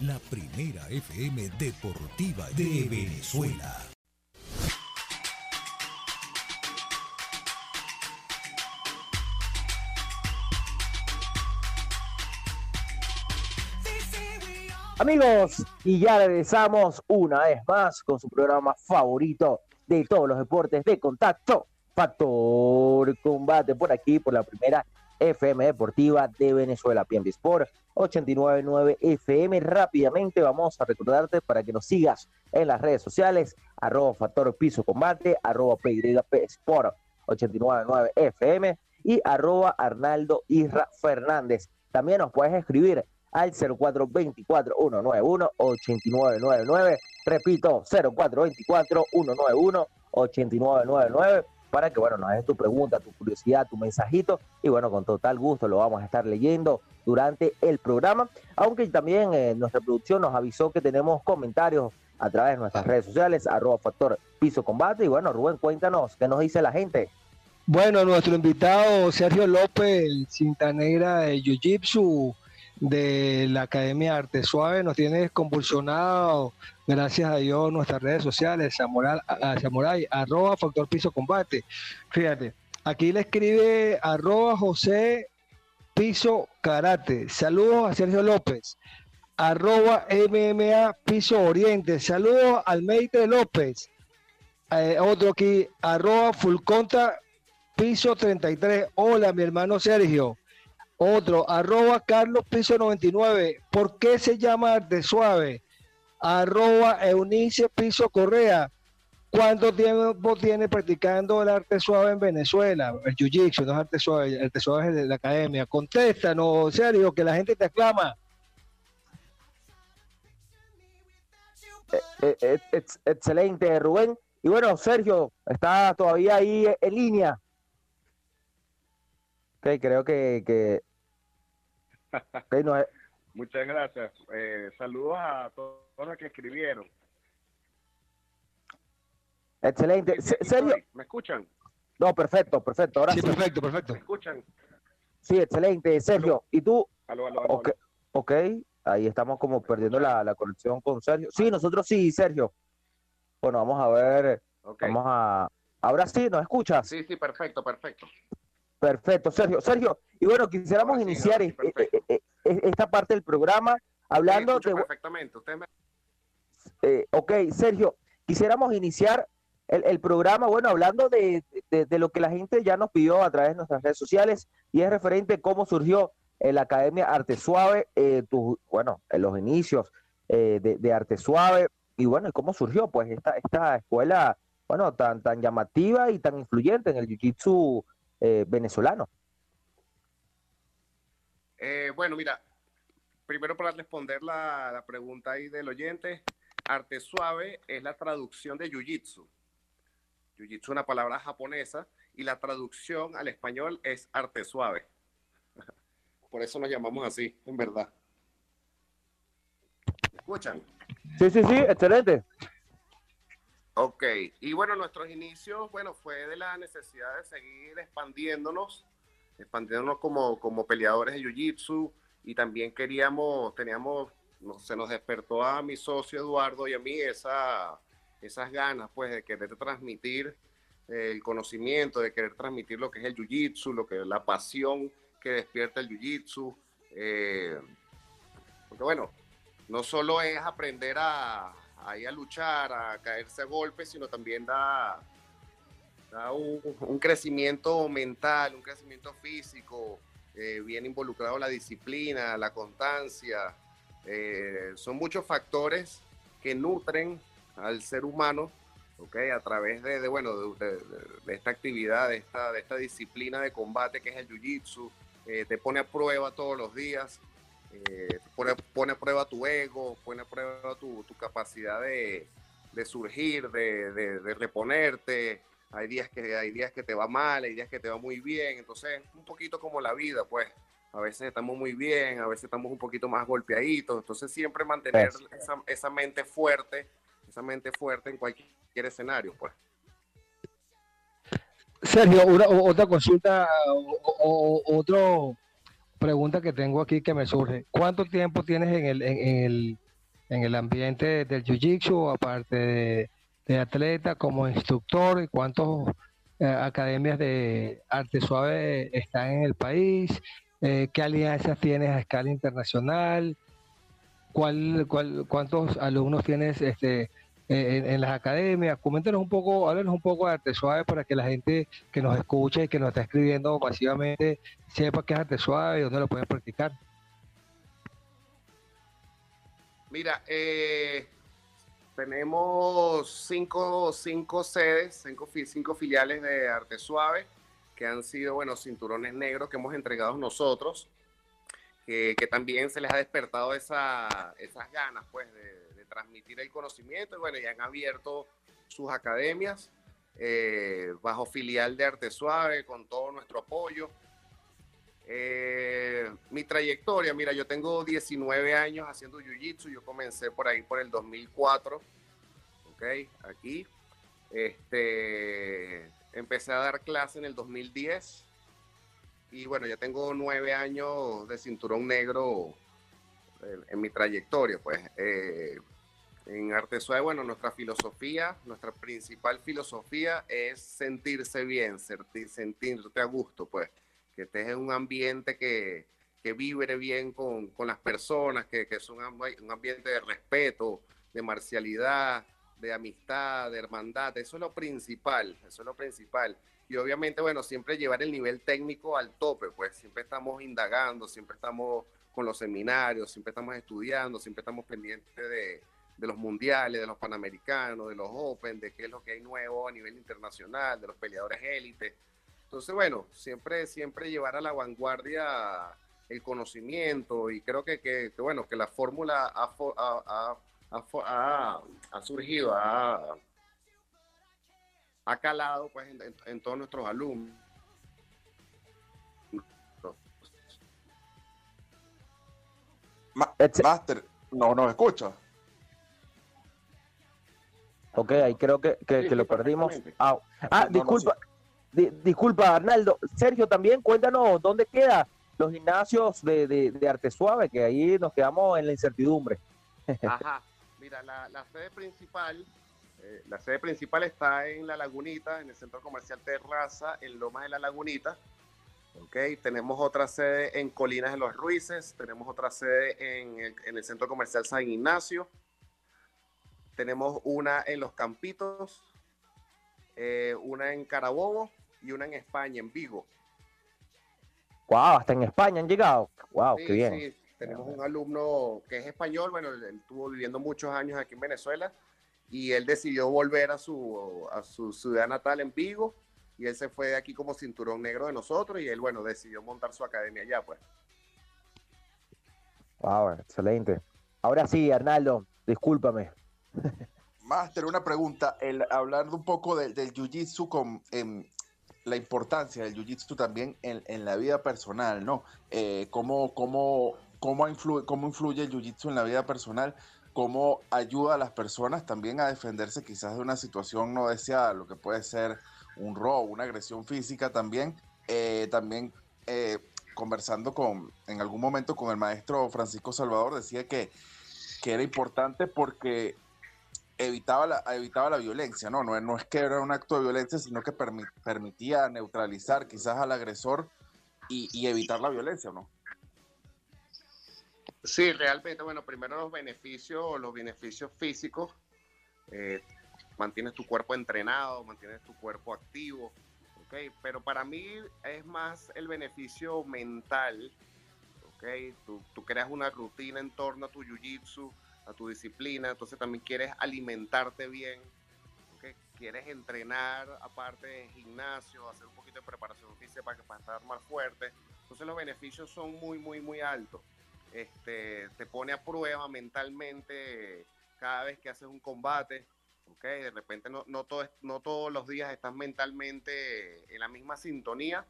Speaker 1: la primera FM deportiva de Venezuela.
Speaker 2: Amigos, y ya regresamos una vez más con su programa favorito de todos los deportes de contacto, Factor Combate, por aquí, por la primera FM Deportiva de Venezuela, PNB Sport 899 FM. Rápidamente vamos a recordarte para que nos sigas en las redes sociales, arroba Factor Piso Combate, arroba PYP Sport 899 FM y arroba Arnaldo Isra Fernández. También nos puedes escribir al 0424-191-8999. Repito, 0424-191-8999 para que, bueno, nos hagas tu pregunta, tu curiosidad, tu mensajito y, bueno, con total gusto lo vamos a estar leyendo durante el programa. Aunque también eh, nuestra producción nos avisó que tenemos comentarios a través de nuestras redes sociales, arroba factor piso combate. Y bueno, Rubén, cuéntanos, ¿qué nos dice la gente?
Speaker 3: Bueno, nuestro invitado Sergio López, cinta negra de Jiu Jitsu, de la Academia Arte Suave nos tiene convulsionado, gracias a Dios, nuestras redes sociales, Samurai, arroba Factor Piso Combate. Fíjate, aquí le escribe arroba José Piso Karate. Saludos a Sergio López. Arroba MMA Piso Oriente. Saludos al Meite López. Eh, otro aquí, arroba Fulconta Piso 33. Hola, mi hermano Sergio. Otro, arroba Carlos Piso 99. ¿Por qué se llama Arte Suave? Arroba Eunice Piso Correa. ¿Cuánto tiempo tiene practicando el arte suave en Venezuela? El jiu-jitsu, no es arte suave, el arte suave de la academia. Contéstanos, serio, que la gente te aclama.
Speaker 2: Eh, eh, excelente, Rubén. Y bueno, Sergio, está todavía ahí en línea. Ok, creo que, que
Speaker 8: Muchas gracias. Eh, saludos a todos los que escribieron.
Speaker 2: Excelente. ¿Serio?
Speaker 8: ¿Me escuchan?
Speaker 2: No, perfecto, perfecto. Ahora
Speaker 3: sí, perfecto, perfecto.
Speaker 8: ¿Me escuchan?
Speaker 2: Sí, excelente. Sergio, ¿y tú?
Speaker 8: Aló, aló,
Speaker 2: ok, ahí estamos como perdiendo la, la, conexión con Sergio. Sí, nosotros sí, Sergio. Bueno, vamos a ver. Vamos a. Ahora sí, ¿nos escuchas?
Speaker 8: Sí, sí, perfecto, perfecto.
Speaker 2: Perfecto, Sergio. Sergio, y bueno, quisiéramos iniciar esta parte del programa hablando
Speaker 8: de... Perfectamente, usted me...
Speaker 2: Eh, ok, Sergio, quisiéramos iniciar el, programa, bueno, hablando de, lo que la gente ya nos pidió a través de nuestras redes sociales y es referente a cómo surgió la Academia Arte Suave, eh, bueno, en los inicios eh, de, Arte Suave y bueno, cómo surgió pues esta, esta escuela, bueno, tan, tan llamativa y tan influyente en el Jiu-Jitsu eh, venezolano?
Speaker 8: Eh, bueno, mira, primero para responder la, pregunta ahí del oyente, arte suave es la traducción de jiu-jitsu. Jiu-jitsu es una palabra japonesa y la traducción al español es arte suave. Por eso nos llamamos así, en verdad. ¿Me escuchan?
Speaker 2: Sí, sí, sí, excelente.
Speaker 8: Ok, y bueno, nuestros inicios, bueno, fue de la necesidad de seguir expandiéndonos, expandiéndonos como, como peleadores de Jiu-Jitsu y también queríamos, teníamos, se nos despertó a mi socio Eduardo y a mí esa, esas ganas, pues, de querer transmitir el conocimiento, de querer transmitir lo que es el Jiu-Jitsu, lo que es la pasión que despierta el Jiu-Jitsu. Eh, porque bueno, no solo es aprender a, ahí a luchar, a caerse a golpes, sino también da, un, crecimiento mental, un crecimiento físico, eh, bien involucrado la disciplina, la constancia, Eh, son muchos factores que nutren al ser humano, ¿ok? A través de, bueno, de, esta actividad, de esta, de esta disciplina de combate que es el Jiu-Jitsu. Eh, te pone a prueba todos los días, eh, pone, pone, a prueba tu ego, pone a prueba tu, tu capacidad de, de surgir, de, de, reponerte. Hay días, que, hay días que te va mal, hay días que te va muy bien. Entonces, un poquito como la vida, pues. A veces estamos muy bien, a veces estamos un poquito más golpeaditos. Entonces, siempre mantener esa, esa mente fuerte, esa mente fuerte en cualquier escenario, pues.
Speaker 3: Sergio, una, otra consulta o, otra pregunta que tengo aquí que me surge. ¿Cuánto tiempo tienes en el, en, el, en el ambiente del Jiu-Jitsu, aparte de, atleta, como instructor? ¿Y cuántas eh, academias de arte suave están en el país? Eh, ¿Qué alianzas tienes a escala internacional? ¿Cuál, cuál, ¿Cuántos alumnos tienes este, en, las academias. Coméntenos un poco, háblenos un poco de arte suave para que la gente que nos escuche y que nos está escribiendo masivamente sepa qué es arte suave y dónde lo pueden practicar.
Speaker 8: Mira, eh, tenemos cinco, cinco sedes, cinco, cinco filiales de arte suave que han sido, bueno, cinturones negros que hemos entregado nosotros, que, también se les ha despertado esa, esas ganas, pues, de, transmitir el conocimiento y bueno, ya han abierto sus academias eh, bajo filial de Arte Suave con todo nuestro apoyo. Eh, mi trayectoria, mira, yo tengo 19 años haciendo Jiu-Jitsu, yo comencé por ahí por el 2004, ok, aquí. Este, empecé a dar clase en el 2010 y bueno, ya tengo nueve años de cinturón negro en, mi trayectoria, pues. Eh, en Arte Suave, bueno, nuestra filosofía, nuestra principal filosofía es sentirse bien, sentirte a gusto, pues, que estés en un ambiente que, que vibre bien con, con las personas, que, que es un, un, ambiente de respeto, de marcialidad, de amistad, de hermandad, eso es lo principal, eso es lo principal. Y obviamente, bueno, siempre llevar el nivel técnico al tope, pues. Siempre estamos indagando, siempre estamos con los seminarios, siempre estamos estudiando, siempre estamos pendientes de, de los mundiales, de los panamericanos, de los Open, de qué es lo que hay nuevo a nivel internacional, de los peleadores élite. Entonces, bueno, siempre, siempre llevar a la vanguardia el conocimiento y creo que, que, bueno, que la fórmula ha, ha, ha, ha, surgido, ha, calado pues, en, todos nuestros alumnos.
Speaker 7: Master, no nos escucha.
Speaker 2: Ok, ahí creo que, que, lo perdimos. Ah, ah disculpa, disculpa, Arnaldo. Sergio, también cuéntanos dónde quedan los gimnasios de, de, Arte Suave, que ahí nos quedamos en la incertidumbre.
Speaker 8: Ajá, mira, la, la sede principal, eh, la sede principal está en La Lagunita, en el Centro Comercial Terraza, en Lomas de La Lagunita. Ok, tenemos otra sede en Colinas de los Ruices, tenemos otra sede en el, en el Centro Comercial San Ignacio, tenemos una en Los Campitos, eh, una en Carabobo y una en España, en Vigo.
Speaker 2: Wow, hasta en España han llegado. Wow, qué bien. Sí,
Speaker 8: tenemos un alumno que es español, bueno, él estuvo viviendo muchos años aquí en Venezuela y él decidió volver a su, a su ciudad natal en Vigo y él se fue de aquí como cinturón negro de nosotros y él, bueno, decidió montar su academia allá, pues.
Speaker 2: Wow, excelente. Ahora sí, Arnaldo, discúlpame,
Speaker 7: Master, una pregunta. El, hablando un poco del jiu-jitsu con em, la importancia del jiu-jitsu también en, la vida personal, ¿no? Eh, ¿cómo, cómo, cómo, influye, ¿Cómo influye el jiu-jitsu en la vida personal? ¿Cómo ayuda a las personas también a defenderse quizás de una situación no deseada, lo que puede ser un robo, una agresión física también? Eh, también eh, conversando con, en algún momento con el maestro Francisco Salvador, decía que, que era importante porque evitaba la, evitaba la violencia, ¿no? ¿no? No es que era un acto de violencia, sino que permitía neutralizar quizás al agresor y, evitar la violencia, ¿no?
Speaker 8: Sí, realmente, bueno, primero los beneficios, los beneficios físicos, eh, mantienes tu cuerpo entrenado, mantienes tu cuerpo activo, ¿ok? Pero para mí es más el beneficio mental, ¿ok? Tú, tú creas una rutina en torno a tu jiu-jitsu, a tu disciplina, entonces también quieres alimentarte bien, ¿ok? Quieres entrenar aparte de gimnasio, hacer un poquito de preparación física para, que, para estar más fuerte. Entonces los beneficios son muy, muy, muy altos. Este, te pone a prueba mentalmente cada vez que haces un combate. Okay, de repente no, no, todo, no todos los días estás mentalmente en la misma sintonía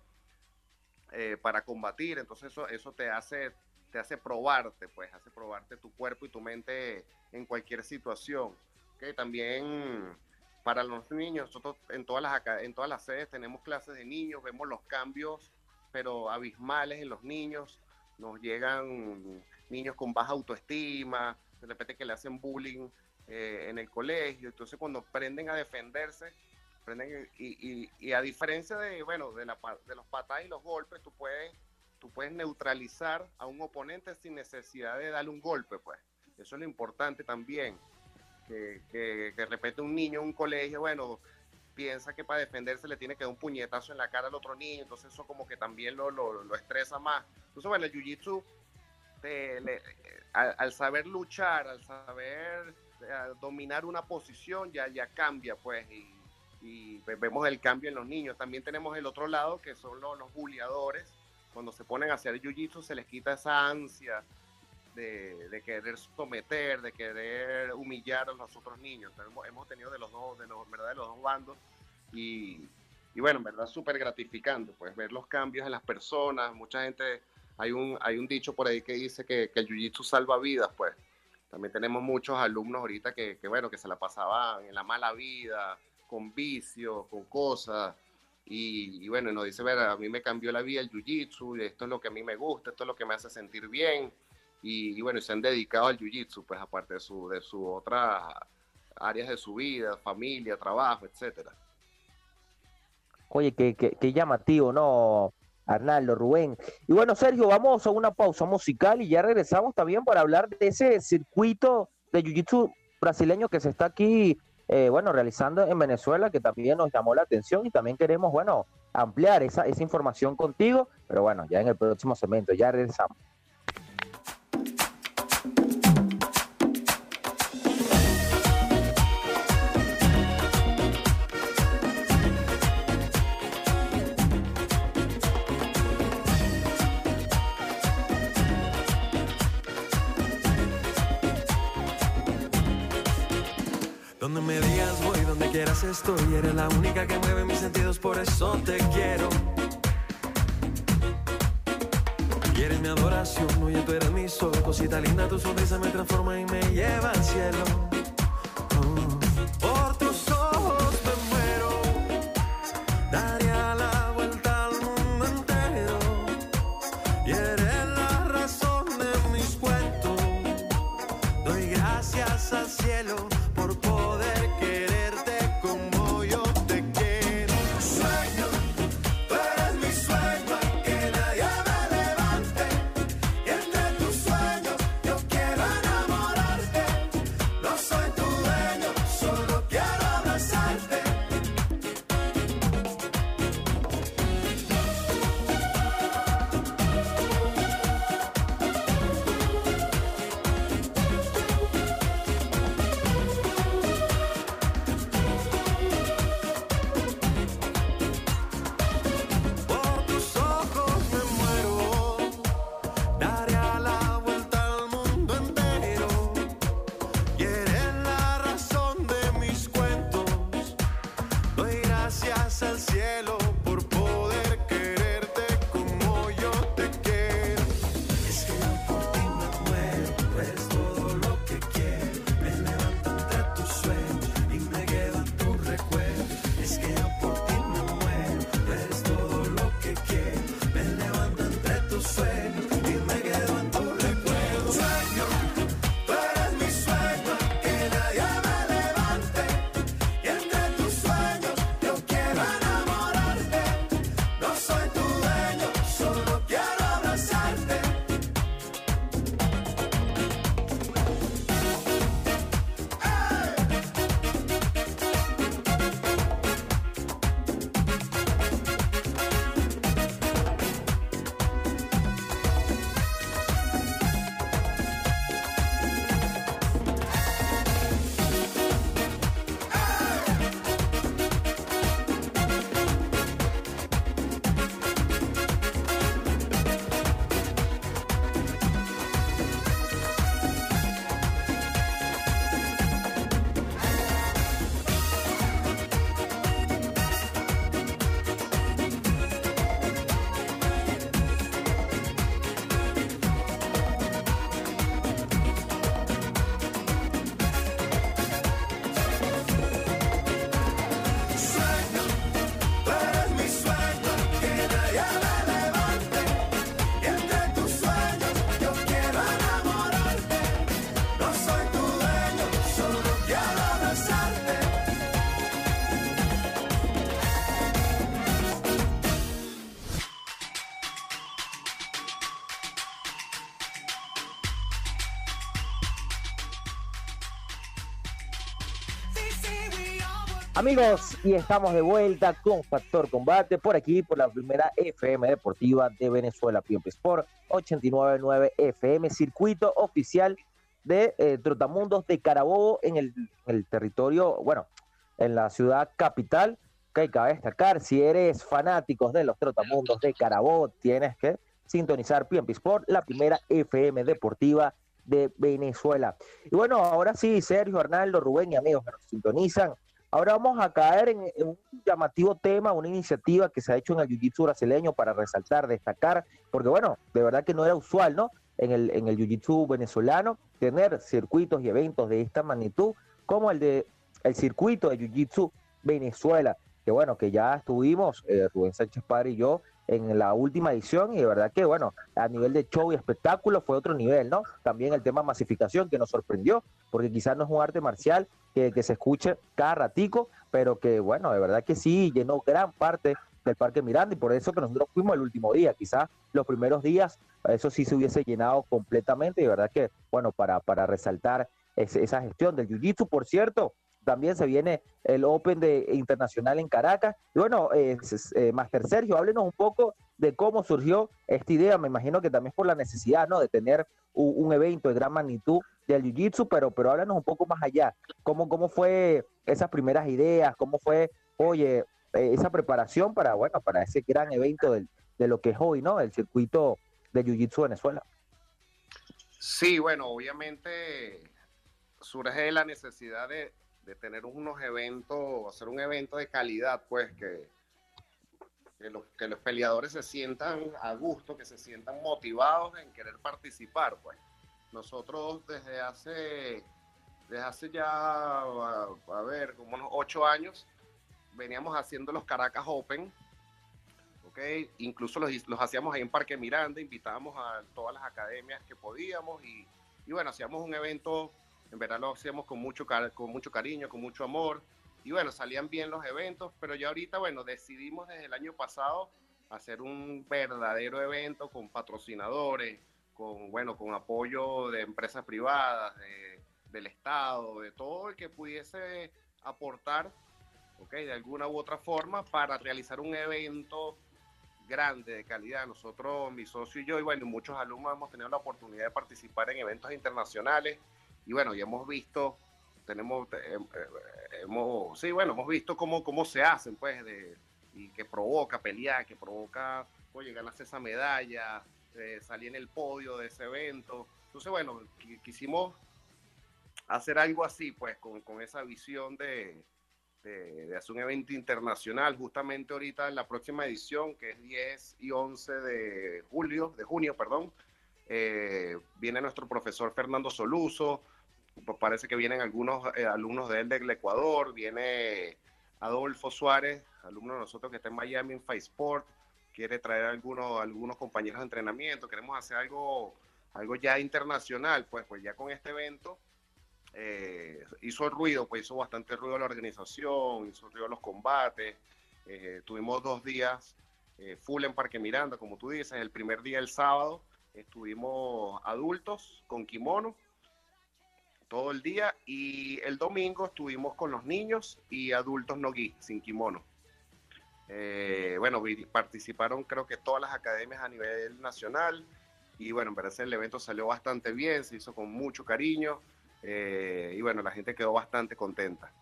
Speaker 8: eh, para combatir, entonces eso, eso te hace te hace probarte, pues, hace probarte tu cuerpo y tu mente en cualquier situación. Okay, también para los niños, nosotros en todas las en todas las sedes tenemos clases de niños, vemos los cambios, pero abismales en los niños. Nos llegan niños con baja autoestima, de repente que le hacen bullying eh, en el colegio. Entonces cuando aprenden a defenderse, aprenden y, y, a diferencia de, bueno, de, la, de los patadas y los golpes, tú puedes, tú puedes neutralizar a un oponente sin necesidad de darle un golpe, pues. Eso es lo importante también. Que, que, que de repente un niño en un colegio, bueno, piensa que para defenderse le tiene que dar un puñetazo en la cara al otro niño, entonces eso como que también lo, lo, estresa más. Entonces, bueno, el jiu-jitsu, al, al, saber luchar, al saber dominar una posición, ya, ya cambia, pues, y, vemos el cambio en los niños. También tenemos el otro lado, que son los, los bulleadores. Cuando se ponen a hacer jiu-jitsu, se les quita esa ansia de, de, querer someter, de querer humillar a los otros niños. Hemos, hemos, tenido de los dos, de los, ¿verdad? de los dos bandos y, y bueno, en verdad súper gratificante, pues ver los cambios en las personas. Mucha gente, hay un, hay un dicho por ahí que dice que, que el jiu-jitsu salva vidas, pues también tenemos muchos alumnos ahorita que, que, bueno, que se la pasaban en la mala vida, con vicios, con cosas. Y, y, bueno, nos dice, ver, a mí me cambió la vida el jiu-jitsu, esto es lo que a mí me gusta, esto es lo que me hace sentir bien. Y, y bueno, se han dedicado al jiu-jitsu, pues aparte de su, de su otras áreas de su vida, familia, trabajo, etcétera.
Speaker 2: Oye, qué, qué, qué llamativo, ¿no? Arnaldo, Rubén. Y bueno, Sergio, vamos a una pausa musical y ya regresamos también para hablar de ese circuito de Jiu-Jitsu brasileño que se está aquí, eh, bueno, realizando en Venezuela, que también nos llamó la atención y también queremos, bueno, ampliar esa, esa información contigo, pero bueno, ya en el próximo segmento, ya regresamos.
Speaker 9: Donde me digas voy, donde quieras estoy. Eres la única que mueve mis sentidos, por eso te quiero. Y eres mi adoración, oye, tú eres mi sol. Cosita linda, tu sonrisa me transforma y me lleva al cielo.
Speaker 2: Amigos, y estamos de vuelta con Factor Combate por aquí, por la primera FM Deportiva de Venezuela, Piempe Sport 899 FM, circuito oficial de eh, Trotamundos de Carabobo en el, el, territorio, bueno, en la ciudad capital, que cabe destacar, si eres fanático de los Trotamundos de Carabobo, tienes que sintonizar Piempe Sport, la primera FM Deportiva de Venezuela. Y bueno, ahora sí, Sergio, Arnaldo, Rubén y amigos que nos sintonizan, Ahora vamos a caer en, un llamativo tema, una iniciativa que se ha hecho en el Jiu-Jitsu brasileño para resaltar, destacar, porque bueno, de verdad que no era usual, ¿no? En el, en el Jiu-Jitsu venezolano tener circuitos y eventos de esta magnitud, como el de el circuito de Jiu-Jitsu Venezuela, que bueno, que ya estuvimos, eh, Rubén Sánchez Padre y yo, en la última edición y de verdad que bueno, a nivel de show y espectáculo fue otro nivel, ¿no? También el tema masificación que nos sorprendió, porque quizás no es un arte marcial que, se escuche cada ratico, pero que bueno, de verdad que sí, llenó gran parte del Parque Miranda y por eso que nosotros fuimos el último día, quizás los primeros días eso sí se hubiese llenado completamente y de verdad que bueno, para, para resaltar esa gestión del Jiu-Jitsu, por cierto, también se viene el Open de Internacional en Caracas. Y bueno, eh, eh, Master Sergio, háblenos un poco de cómo surgió esta idea. Me imagino que también por la necesidad, ¿no? De tener un, evento de gran magnitud del Jiu-Jitsu, pero, pero háblanos un poco más allá. ¿Cómo, ¿Cómo fue esas primeras ideas? ¿Cómo fue, oye, eh, esa preparación para, bueno, para ese gran evento del, de lo que es hoy, ¿no? El circuito de Jiu-Jitsu Venezuela.
Speaker 8: Sí, bueno, obviamente surge la necesidad de, de tener unos eventos, hacer un evento de calidad, pues que, que, los, que los peleadores se sientan a gusto, que se sientan motivados en querer participar, pues. Nosotros desde hace, desde hace ya, a, ver, como unos ocho años, veníamos haciendo los Caracas Open, ¿ok? Incluso los, los hacíamos ahí en Parque Miranda, invitábamos a todas las academias que podíamos y, y bueno, hacíamos un evento en verdad lo hacíamos con mucho, con mucho cariño, con mucho amor. Y bueno, salían bien los eventos, pero ya ahorita, bueno, decidimos desde el año pasado hacer un verdadero evento con patrocinadores, con, bueno, con apoyo de empresas privadas, del Estado, de todo el que pudiese aportar, ok, de alguna u otra forma para realizar un evento grande, de calidad. Nosotros, mi socio y yo, y bueno, muchos alumnos hemos tenido la oportunidad de participar en eventos internacionales y bueno, ya hemos visto, tenemos, eh, eh, hemos, sí, bueno, hemos visto cómo, cómo se hacen, pues, de, y que provoca pelear, que provoca, oye, ganarse esa medalla, eh, salir en el podio de ese evento. Entonces, bueno, quisimos hacer algo así, pues, con, con esa visión de, de, hacer un evento internacional, justamente ahorita en la próxima edición, que es 10 y 11 de julio, de junio, perdón, viene nuestro profesor Fernando Soluso, parece que vienen algunos eh, alumnos de él del Ecuador, viene Adolfo Suárez, alumno de nosotros que está en Miami en Sport, quiere traer algunos, algunos compañeros de entrenamiento, queremos hacer algo, algo ya internacional, pues, pues ya con este evento eh, hizo ruido, pues hizo bastante ruido la organización, hizo ruido los combates, eh, tuvimos dos días full en Parque Miranda, como tú dices, el primer día el sábado estuvimos adultos con kimono, todo el día y el domingo estuvimos con los niños y adultos no sin kimono. Eh, bueno, participaron creo que todas las academias a nivel nacional y bueno, en verdad el evento salió bastante bien, se hizo con mucho cariño eh, y bueno, la gente quedó bastante contenta.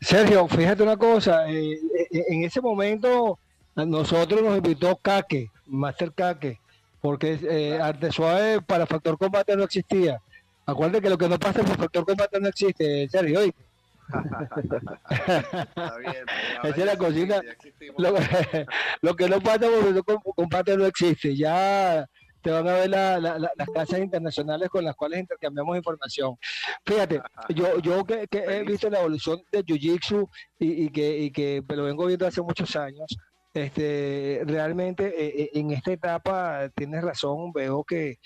Speaker 3: Sergio, fíjate una cosa, eh, en ese momento a nosotros nos invitó Kake, Master Kake, porque Arte Suave para Factor Combate no existía. Acuérdate que lo que no pasa por factor combate no existe, Sergio. Está bien, Esa es la cocina. Lo, que no pasa por factor combate no existe. Ya te van a ver las casas internacionales con las cuales intercambiamos información. Fíjate, yo, yo que, he visto la evolución de Jiu-Jitsu y, que, y que lo vengo viendo hace muchos años, este, realmente eh, eh, en esta etapa tienes razón, veo que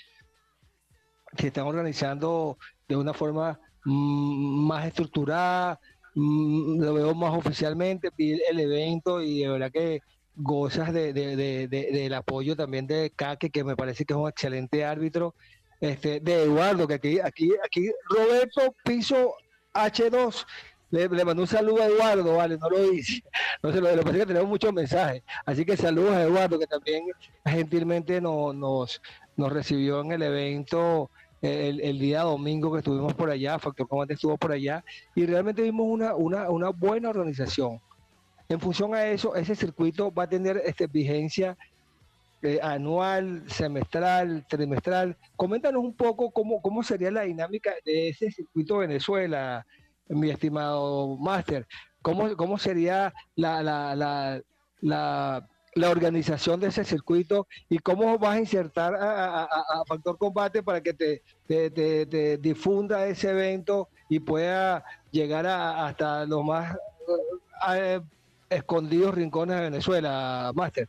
Speaker 3: se están organizando de una forma más estructurada, mm, lo veo más oficialmente, el evento y de verdad que gozas de, del apoyo también de Kake, que me parece que es un excelente árbitro, este, de Eduardo, que aquí, aquí, aquí Roberto Piso H2 le, mandó un saludo a Eduardo, vale, no lo dice. No sé, lo, lo que pasa es que tenemos muchos mensajes. Así que saludos a Eduardo, que también gentilmente nos, nos, nos recibió en el evento el, día domingo que estuvimos por allá, Factor Combate estuvo por allá, y realmente vimos una, una, buena organización. En función a eso, ese circuito va a tener este, vigencia eh, anual, semestral, trimestral. Coméntanos un poco cómo, cómo sería la dinámica de ese circuito Venezuela, mi estimado Máster. ¿Cómo, ¿Cómo sería la la organización de ese circuito y cómo vas a insertar a, Factor Combate para que te, te, difunda ese evento y pueda llegar hasta los más eh, escondidos rincones de Venezuela, Máster.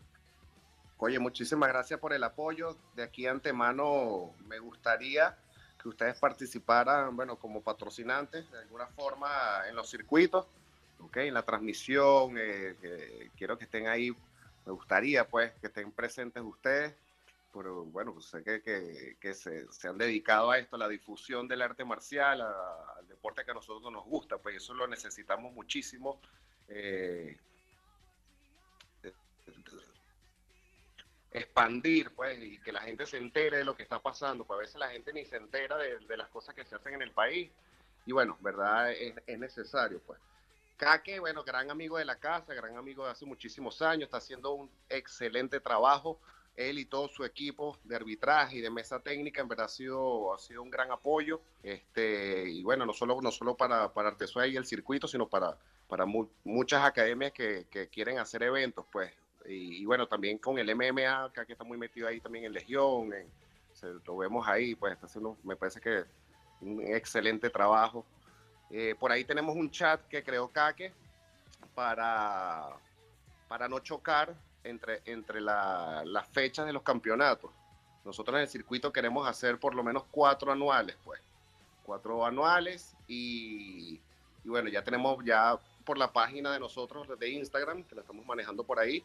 Speaker 8: Oye, muchísimas gracias por el apoyo. De aquí antemano me gustaría que ustedes participaran, bueno, como patrocinantes de alguna forma en los circuitos, ¿ok? En la transmisión, eh, quiero que estén ahí me gustaría pues que estén presentes ustedes, pero bueno, pues sé que, que, se, se, han dedicado a esto, la difusión del arte marcial, al deporte que a nosotros nos gusta, pues eso lo necesitamos muchísimo. Eh, expandir, pues, y que la gente se entere de lo que está pasando, pues a veces la gente ni se entera de, de las cosas que se hacen en el país, y bueno, verdad, es, es necesario, pues. Caque, bueno, gran amigo de la casa, gran amigo de hace muchísimos años, está haciendo un excelente trabajo. Él y todo su equipo de arbitraje y de mesa técnica, en verdad ha sido, ha sido un gran apoyo. Este, y bueno, no solo, no solo para, para Artesuela y el circuito, sino para, para muchas academias que, que, quieren hacer eventos, pues. Y, bueno, también con el MMA, que está muy metido ahí también en Legión, lo vemos ahí, pues está haciendo, me parece que un excelente trabajo. Eh, por ahí tenemos un chat que creó Kake para, para no chocar entre, entre las fechas de los campeonatos. Nosotros en el circuito queremos hacer por lo menos cuatro anuales, pues. Cuatro anuales y, bueno, ya tenemos ya por la página de nosotros de Instagram, que la estamos manejando por ahí,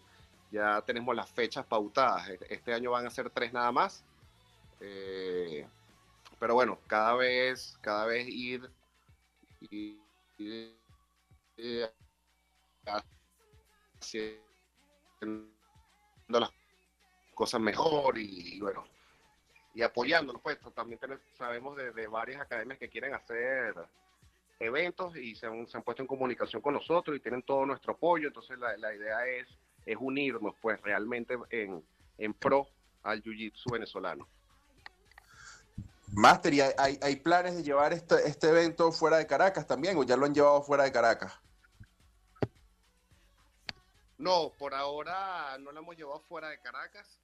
Speaker 8: ya tenemos las fechas pautadas. E-, este año van a ser tres nada más. Eh, pero bueno, cada vez, cada vez ir y, haciendo las cosas mejor y, bueno, y apoyándonos, pues también sabemos de, varias academias que quieren hacer eventos y se han, puesto en comunicación con nosotros y tienen todo nuestro apoyo, entonces la, la idea es, es unirnos pues realmente en, en pro al Jiu-Jitsu venezolano.
Speaker 7: Master, ¿y hay, planes de llevar este, este, evento fuera de Caracas también o ya lo han llevado fuera de Caracas?
Speaker 8: No, por ahora no lo hemos llevado fuera de Caracas.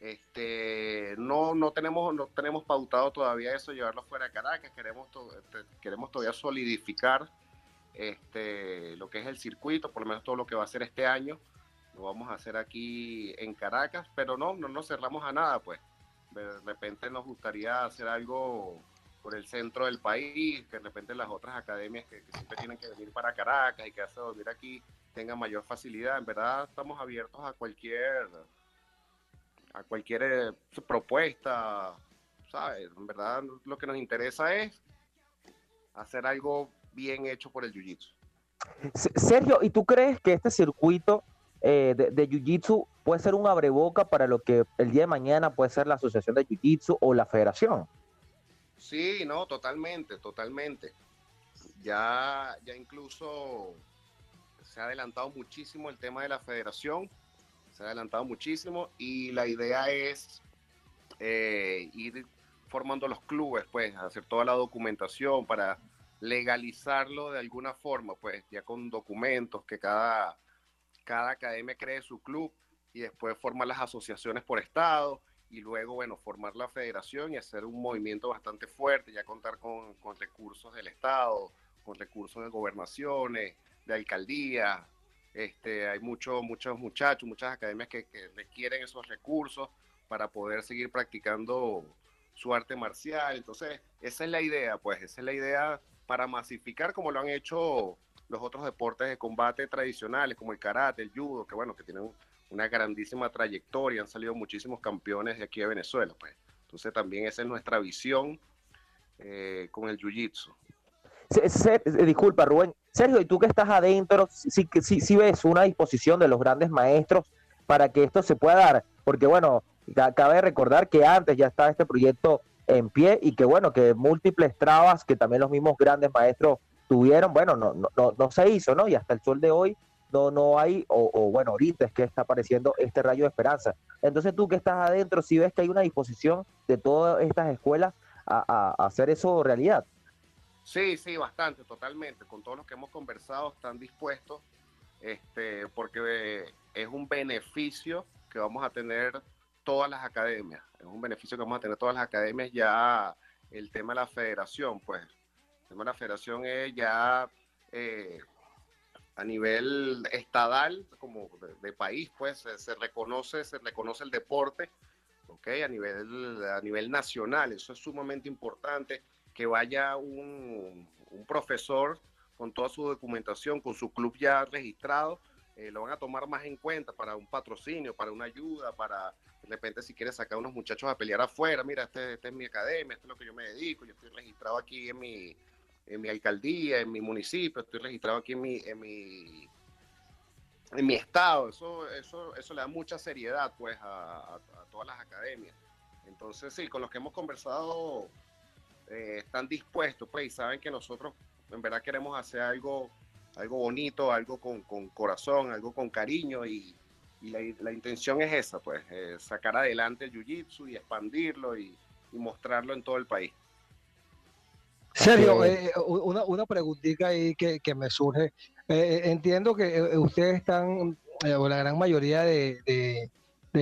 Speaker 8: Este, no, no tenemos, no tenemos pautado todavía eso, llevarlo fuera de Caracas. Queremos, este, queremos todavía solidificar este, lo que es el circuito, por lo menos todo lo que va a ser este año. Lo vamos a hacer aquí en Caracas, pero no, no nos cerramos a nada, pues de repente nos gustaría hacer algo por el centro del país, que de repente las otras academias que, siempre tienen que venir para Caracas y que hace dormir aquí tengan mayor facilidad. En verdad estamos abiertos a cualquier a cualquier eh, propuesta, ¿sabes? En verdad lo que nos interesa es hacer algo bien hecho por el Jiu-Jitsu.
Speaker 2: Sergio, ¿y tú crees que este circuito eh, de, de Jiu-Jitsu puede ser un abreboca para lo que el día de mañana puede ser la Asociación de Jiu-Jitsu o la Federación.
Speaker 8: Sí, no, totalmente, totalmente. Ya, ya incluso se ha adelantado muchísimo el tema de la federación, se ha adelantado muchísimo y la idea es eh, ir formando los clubes, pues, hacer toda la documentación para legalizarlo de alguna forma, pues, ya con documentos que cada, cada academia cree su club y después formar las asociaciones por estado y luego, bueno, formar la federación y hacer un movimiento bastante fuerte, ya contar con, con recursos del estado, con recursos de gobernaciones, de alcaldía. Este, hay muchos, muchos muchachos, muchas academias que, que requieren esos recursos para poder seguir practicando su arte marcial. Entonces, esa es la idea, pues, esa es la idea para masificar como lo han hecho los otros deportes de combate tradicionales, como el karate, el judo, que bueno, que tienen una grandísima trayectoria, han salido muchísimos campeones de aquí de Venezuela, pues. Entonces también esa es nuestra visión eh, con el Jiu-Jitsu.
Speaker 2: disculpa, Rubén. Sergio, ¿y tú que estás adentro, si, si, si ves una disposición de los grandes maestros para que esto se pueda dar? Porque bueno, cabe recordar que antes ya estaba este proyecto en pie y que bueno, que múltiples trabas que también los mismos grandes maestros tuvieron, bueno, no, no, no, se hizo, ¿no? Y hasta el sol de hoy no, no hay, o, bueno, ahorita es que está apareciendo este rayo de esperanza. Entonces tú que estás adentro, si ves que hay una disposición de todas estas escuelas a, hacer eso realidad.
Speaker 8: Sí, sí, bastante, totalmente. Con todos los que hemos conversado están dispuestos, este, porque es un beneficio que vamos a tener todas las academias. Es un beneficio que vamos a tener todas las academias ya el tema de la federación, pues. El tema de la federación es ya eh, a nivel estadal, como de, país, pues se, reconoce, se reconoce el deporte, ¿ok? A nivel, a nivel nacional, eso es sumamente importante, que vaya un, un profesor con toda su documentación, con su club ya registrado, eh, lo van a tomar más en cuenta para un patrocinio, para una ayuda, para de repente si quieres sacar a unos muchachos a pelear afuera, mira, este, este, es mi academia, esto es lo que yo me dedico, yo estoy registrado aquí en mi, en mi alcaldía, en mi municipio, estoy registrado aquí en mi, en mi, en mi estado, eso, eso, eso le da mucha seriedad pues a, todas las academias. Entonces sí, con los que hemos conversado eh, están dispuestos pues y saben que nosotros en verdad queremos hacer algo algo bonito, algo con, corazón, algo con cariño y, la, intención es esa, pues, eh, sacar adelante el Jiu-Jitsu y expandirlo y, mostrarlo en todo el país.
Speaker 3: Sergio, eh, una, una preguntita ahí que, me surge. Eh, entiendo que ustedes están, o la gran mayoría de, de,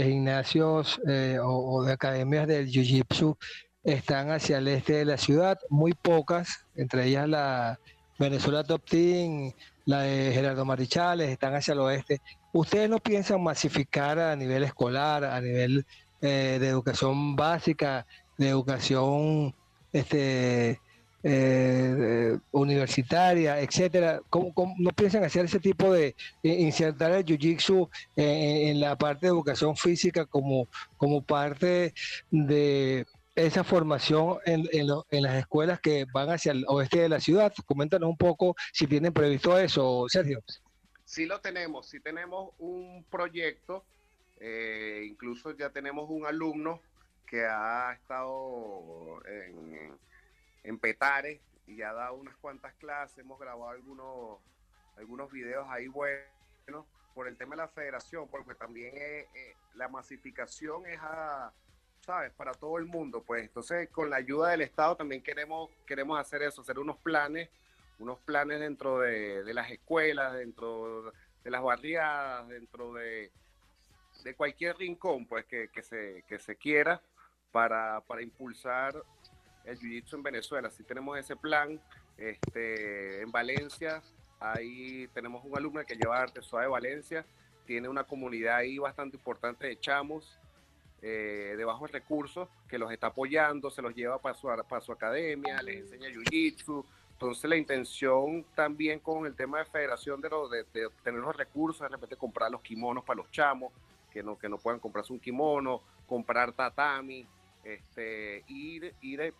Speaker 3: gimnasios o, o, de academias del Jiu-Jitsu están hacia el este de la ciudad, muy pocas, entre ellas la, Venezuela Top Team, la de Gerardo Marichales, están hacia el oeste. ¿Ustedes no piensan masificar a nivel escolar, a nivel eh, de educación básica, de educación este, eh, universitaria, etcétera? ¿Cómo, no piensan hacer ese tipo de insertar el jiu-jitsu en, la parte de educación física como, como parte de esa formación en, en, las escuelas que van hacia el oeste de la ciudad. Coméntanos un poco si tienen previsto eso, Sergio.
Speaker 8: Sí lo tenemos, sí tenemos un proyecto, eh, incluso ya tenemos un alumno que ha estado en, en Petare y ha dado unas cuantas clases, hemos grabado algunos, algunos videos ahí buenos por el tema de la federación, porque también eh, la masificación es a ¿sabes? Para todo el mundo, pues. Entonces, con la ayuda del Estado también queremos, queremos hacer eso, hacer unos planes, unos planes dentro de, las escuelas, dentro de las barriadas, dentro de, de cualquier rincón, pues, que, se, que se quiera para, para impulsar el jiu-jitsu en Venezuela. Si tenemos ese plan, este, en Valencia, ahí tenemos un alumno que lleva arte suave de Valencia, tiene una comunidad ahí bastante importante de chamos, eh, de bajos recursos que los está apoyando, se los lleva para su, para su academia, les enseña jiu-jitsu. Entonces la intención también con el tema de federación de, de, tener los recursos, de repente comprar los kimonos para los chamos, que no, que no puedan comprarse un kimono, comprar tatami, este, ir, ir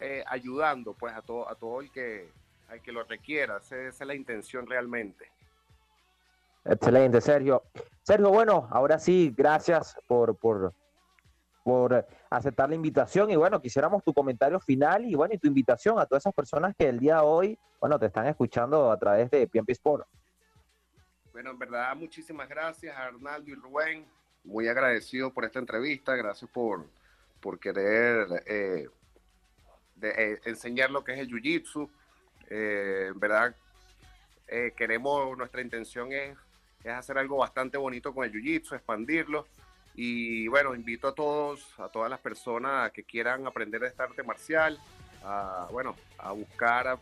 Speaker 8: eh, ayudando pues a todo, a todo el que, al que lo requiera. Esa, esa es la intención realmente.
Speaker 2: Excelente, Sergio. Sergio, bueno, ahora sí, gracias por, por, por aceptar la invitación y bueno, quisiéramos tu comentario final y bueno, y tu invitación a todas esas personas que el día de hoy, bueno, te están escuchando a través de PMP Sport.
Speaker 8: Bueno, en verdad, muchísimas gracias a Arnaldo y Rubén, muy agradecido por esta entrevista, gracias por, por querer eh, eh, enseñar lo que es el Jiu-Jitsu, eh, verdad, queremos, nuestra intención es, es hacer algo bastante bonito con el Jiu-Jitsu, expandirlo, y bueno, invito a todos, a todas las personas que quieran aprender esta arte marcial, a, bueno, a buscar,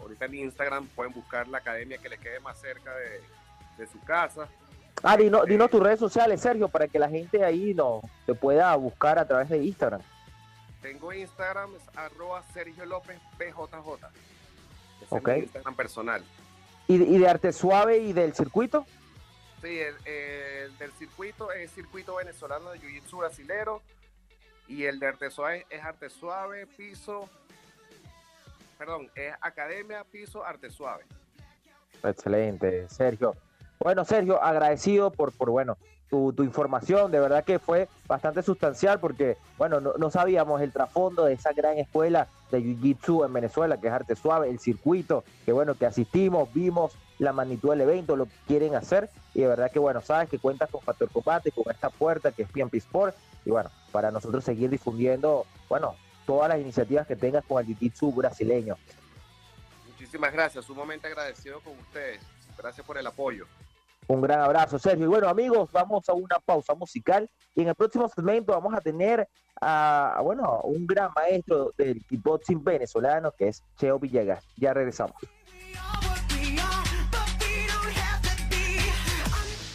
Speaker 8: ahorita en Instagram pueden buscar la academia que les quede más cerca de, su casa.
Speaker 2: Ah, dinos dino tus redes sociales, Sergio, para que la gente ahí no te pueda buscar a través de Instagram.
Speaker 8: Tengo Instagram, es arroba Sergio López BJJ.
Speaker 2: Es
Speaker 8: mi Instagram personal.
Speaker 2: ¿Y, ¿Y de arte suave y del circuito?
Speaker 8: Sí, el, del circuito es circuito venezolano de Jiu-Jitsu brasilero y el de arte suave es arte suave, piso, perdón, es Academia Piso Arte Suave.
Speaker 2: Excelente, Sergio. Bueno, Sergio, agradecido por, por bueno, tu, información. De verdad que fue bastante sustancial porque, bueno, no, no sabíamos el trasfondo de esa gran escuela de Jiu-Jitsu en Venezuela, que es Arte Suave, el circuito, que bueno, que asistimos, vimos la magnitud del evento, lo que quieren hacer. Y de verdad que, bueno, sabes que cuentas con Factor Combate, con esta puerta que es PMP Sport. Y bueno, para nosotros seguir difundiendo, bueno, todas las iniciativas que tengas con el Jiu-Jitsu brasileño.
Speaker 8: Muchísimas gracias, sumamente agradecido con ustedes. Gracias por el apoyo.
Speaker 2: Un gran abrazo, Sergio. Y bueno, amigos, vamos a una pausa musical. Y en el próximo segmento vamos a tener a, bueno, un gran maestro del kickboxing venezolano que es Cheo Villegas. Ya regresamos.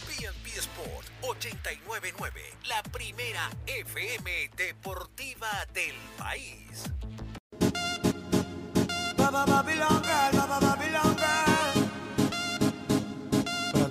Speaker 1: BNB Sport 899, la primera FM deportiva del país.
Speaker 9: Para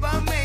Speaker 10: Nena, discúlpame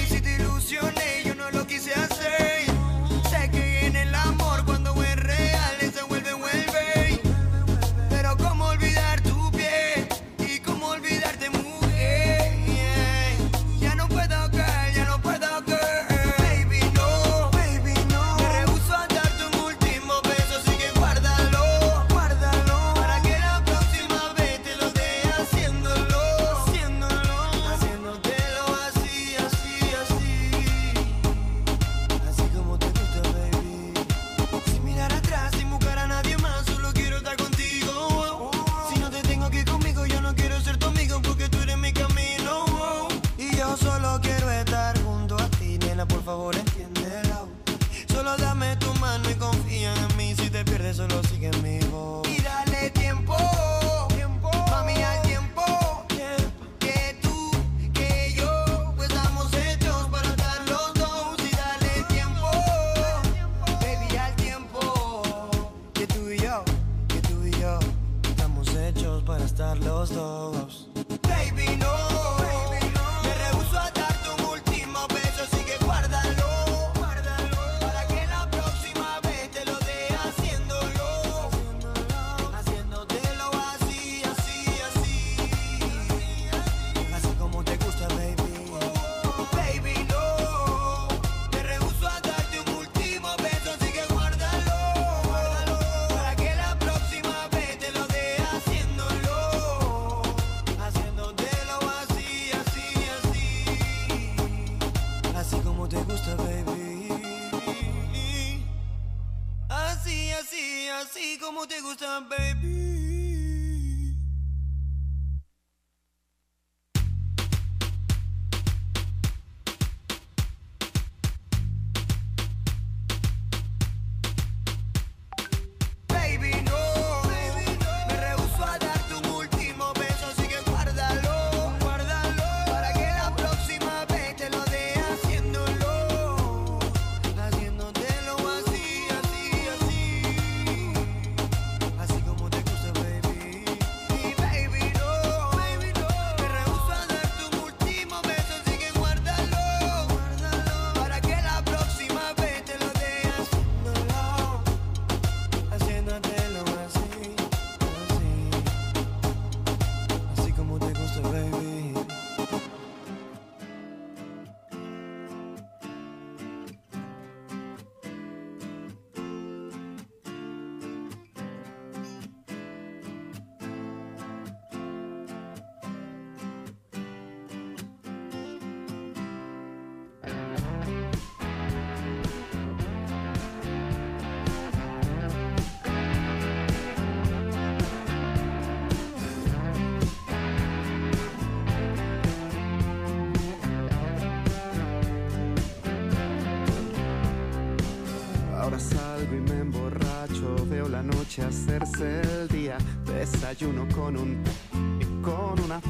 Speaker 11: hacerse el día, desayuno con un y con una.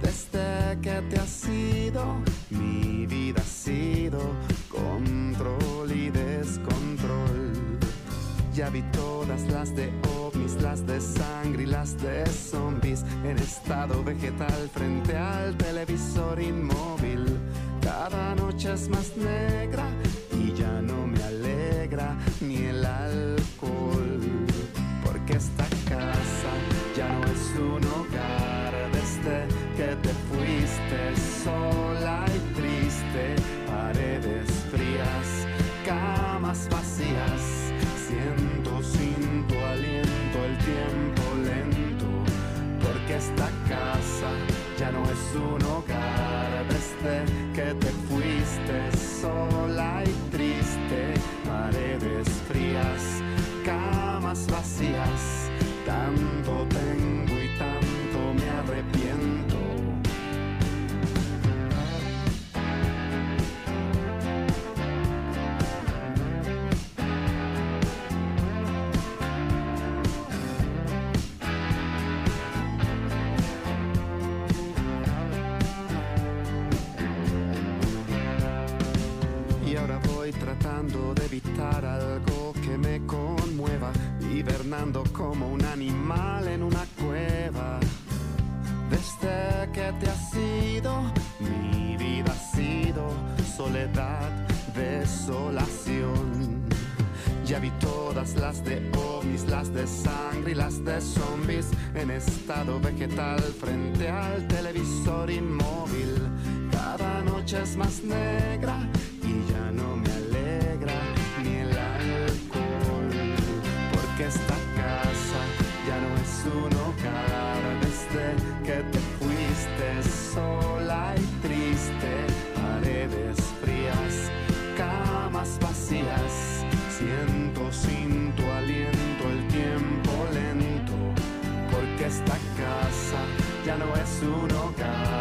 Speaker 11: Desde que te has ido, mi vida ha sido control y descontrol. Ya vi todas las de ovnis, las de sangre y las de zombies en estado vegetal frente al televisor inmóvil. Cada noche es más negra y ya no me alegra ni el Porque esta casa ya no es un hogar desde que te fuiste sola y triste. Paredes frías, camas vacías. Siento sin tu aliento el tiempo lento. Porque esta casa ya no es un hogar desde que te fuiste sola y triste. Paredes frías, camas vacías. Tanto tengo y tanto me arrepiento. Y ahora voy tratando de evitar conmueva, hibernando como un animal en una cueva. Desde que te has ido, mi vida ha sido soledad, desolación. Ya vi todas las de ovnis, las de sangre y las de zombies en estado vegetal frente al televisor inmóvil. Cada noche es más negra y ya no me esta casa ya no es un hogar desde que te fuiste sola y triste. Paredes frías, camas vacías. Siento sin tu aliento el tiempo lento. Porque esta casa ya no es un hogar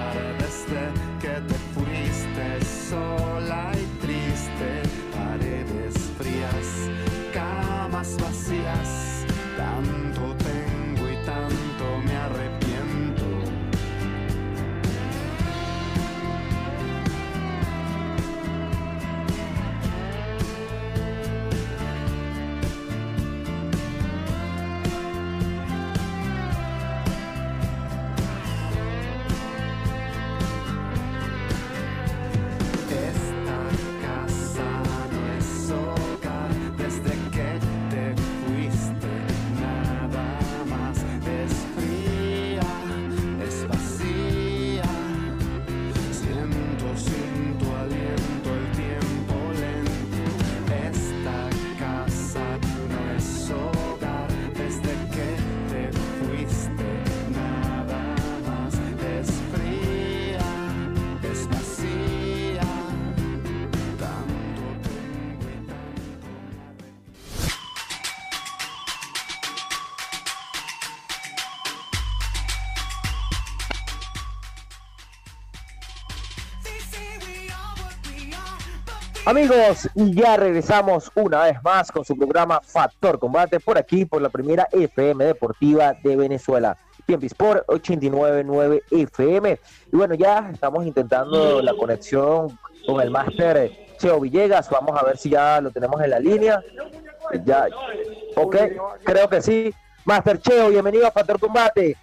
Speaker 2: Amigos, ya regresamos una vez más con su programa Factor Combate por aquí, por la primera FM Deportiva de Venezuela. Tiempo Sport 899 FM. Y bueno, ya estamos intentando la conexión con el máster Cheo Villegas. Vamos a ver si ya lo tenemos en la línea. Ya, ok, creo que sí. Master Cheo, bienvenido a Factor Combate.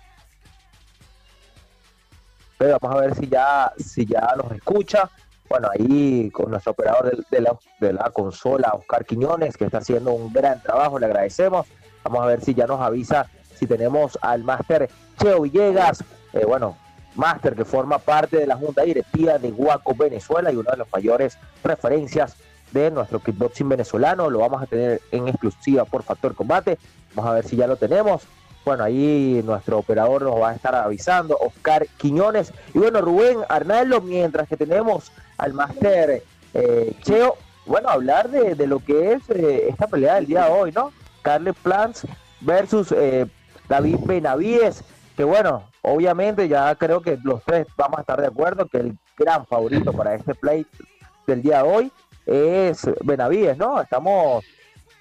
Speaker 2: Pero vamos a ver si ya, si ya nos escucha. Bueno, ahí con nuestro operador de, la, consola, Oscar Quiñones, que está haciendo un gran trabajo, le agradecemos. Vamos a ver si ya nos avisa si tenemos al máster Cheo Villegas, eh, bueno, máster que forma parte de la Junta Directiva de Guaco Venezuela y una de las mayores referencias de nuestro kickboxing venezolano. Lo vamos a tener en exclusiva por Factor Combate. Vamos a ver si ya lo tenemos. Bueno, ahí nuestro operador nos va a estar avisando, Oscar Quiñones. Y bueno, Rubén Arnaldo, mientras que tenemos al máster eh, Cheo, bueno, hablar de, de lo que es eh, esta pelea del día de hoy, ¿no? Carles Plans versus eh, David Benavides, que bueno, obviamente ya creo que los tres vamos a estar de acuerdo que el gran favorito para este play del día de hoy es Benavides, ¿no? Estamos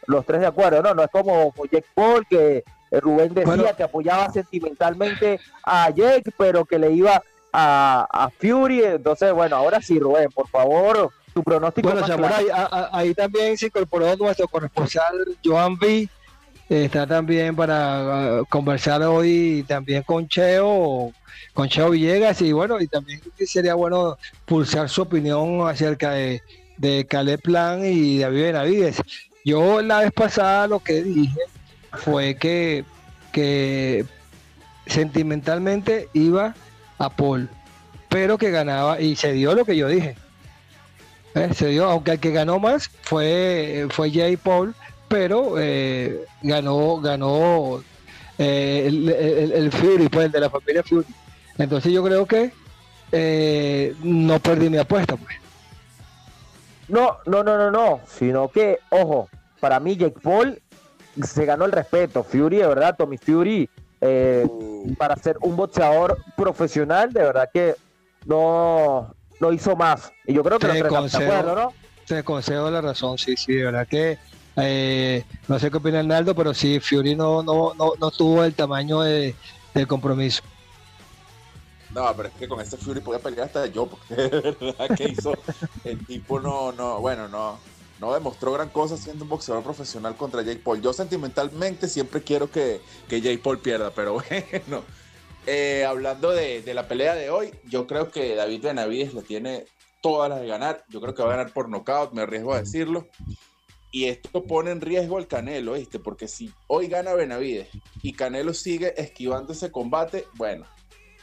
Speaker 2: los tres de acuerdo, ¿no? No es como Jack Paul que Rubén decía que apoyaba sentimentalmente a Jake, pero que le iba a, a, Fury. Entonces, bueno, ahora sí, Rubén, por favor, tu pronóstico.
Speaker 3: Bueno, ahí, ahí, también se incorporó nuestro corresponsal Joan B. Está también para uh, conversar hoy también con Cheo, con Cheo Villegas y bueno, y también sería bueno pulsar su opinión acerca de, de Caleb Plan y David Benavides. Yo la vez pasada lo que dije fue que, que sentimentalmente iba a Paul, pero que ganaba y se dio lo que yo dije. Eh, se dio, aunque el que ganó más fue, fue Jay Paul, pero eh, ganó, ganó eh, el, Fury, pues el de la familia Fury. Entonces yo creo que no perdí mi apuesta, pues.
Speaker 2: No, no, no, no, no, sino que, ojo, para mí Jake Paul se ganó el respeto. Fury, de verdad, Tommy Fury, eh, para ser un boxeador profesional, de verdad que no, no hizo más. Y yo creo que
Speaker 3: te concedo, ¿no? Te concedo la razón, sí, sí, de verdad que eh, no sé qué opina Arnaldo, pero sí, Fury no, no, no, no tuvo el tamaño de, del compromiso.
Speaker 7: No, pero es que con este Fury podía pelear hasta yo, porque de verdad que hizo el tipo no, no, bueno, no, no demostró gran cosa siendo un boxeador profesional contra Jake Paul. Yo sentimentalmente siempre quiero que, que Jake Paul pierda, pero bueno. Eh, hablando de, la pelea de hoy, yo creo que David Benavides le tiene todas las de ganar. Yo creo que va a ganar por nocaut, me arriesgo a decirlo. Y esto pone en riesgo al Canelo, ¿viste? Porque si hoy gana Benavides y Canelo sigue esquivando ese combate, bueno,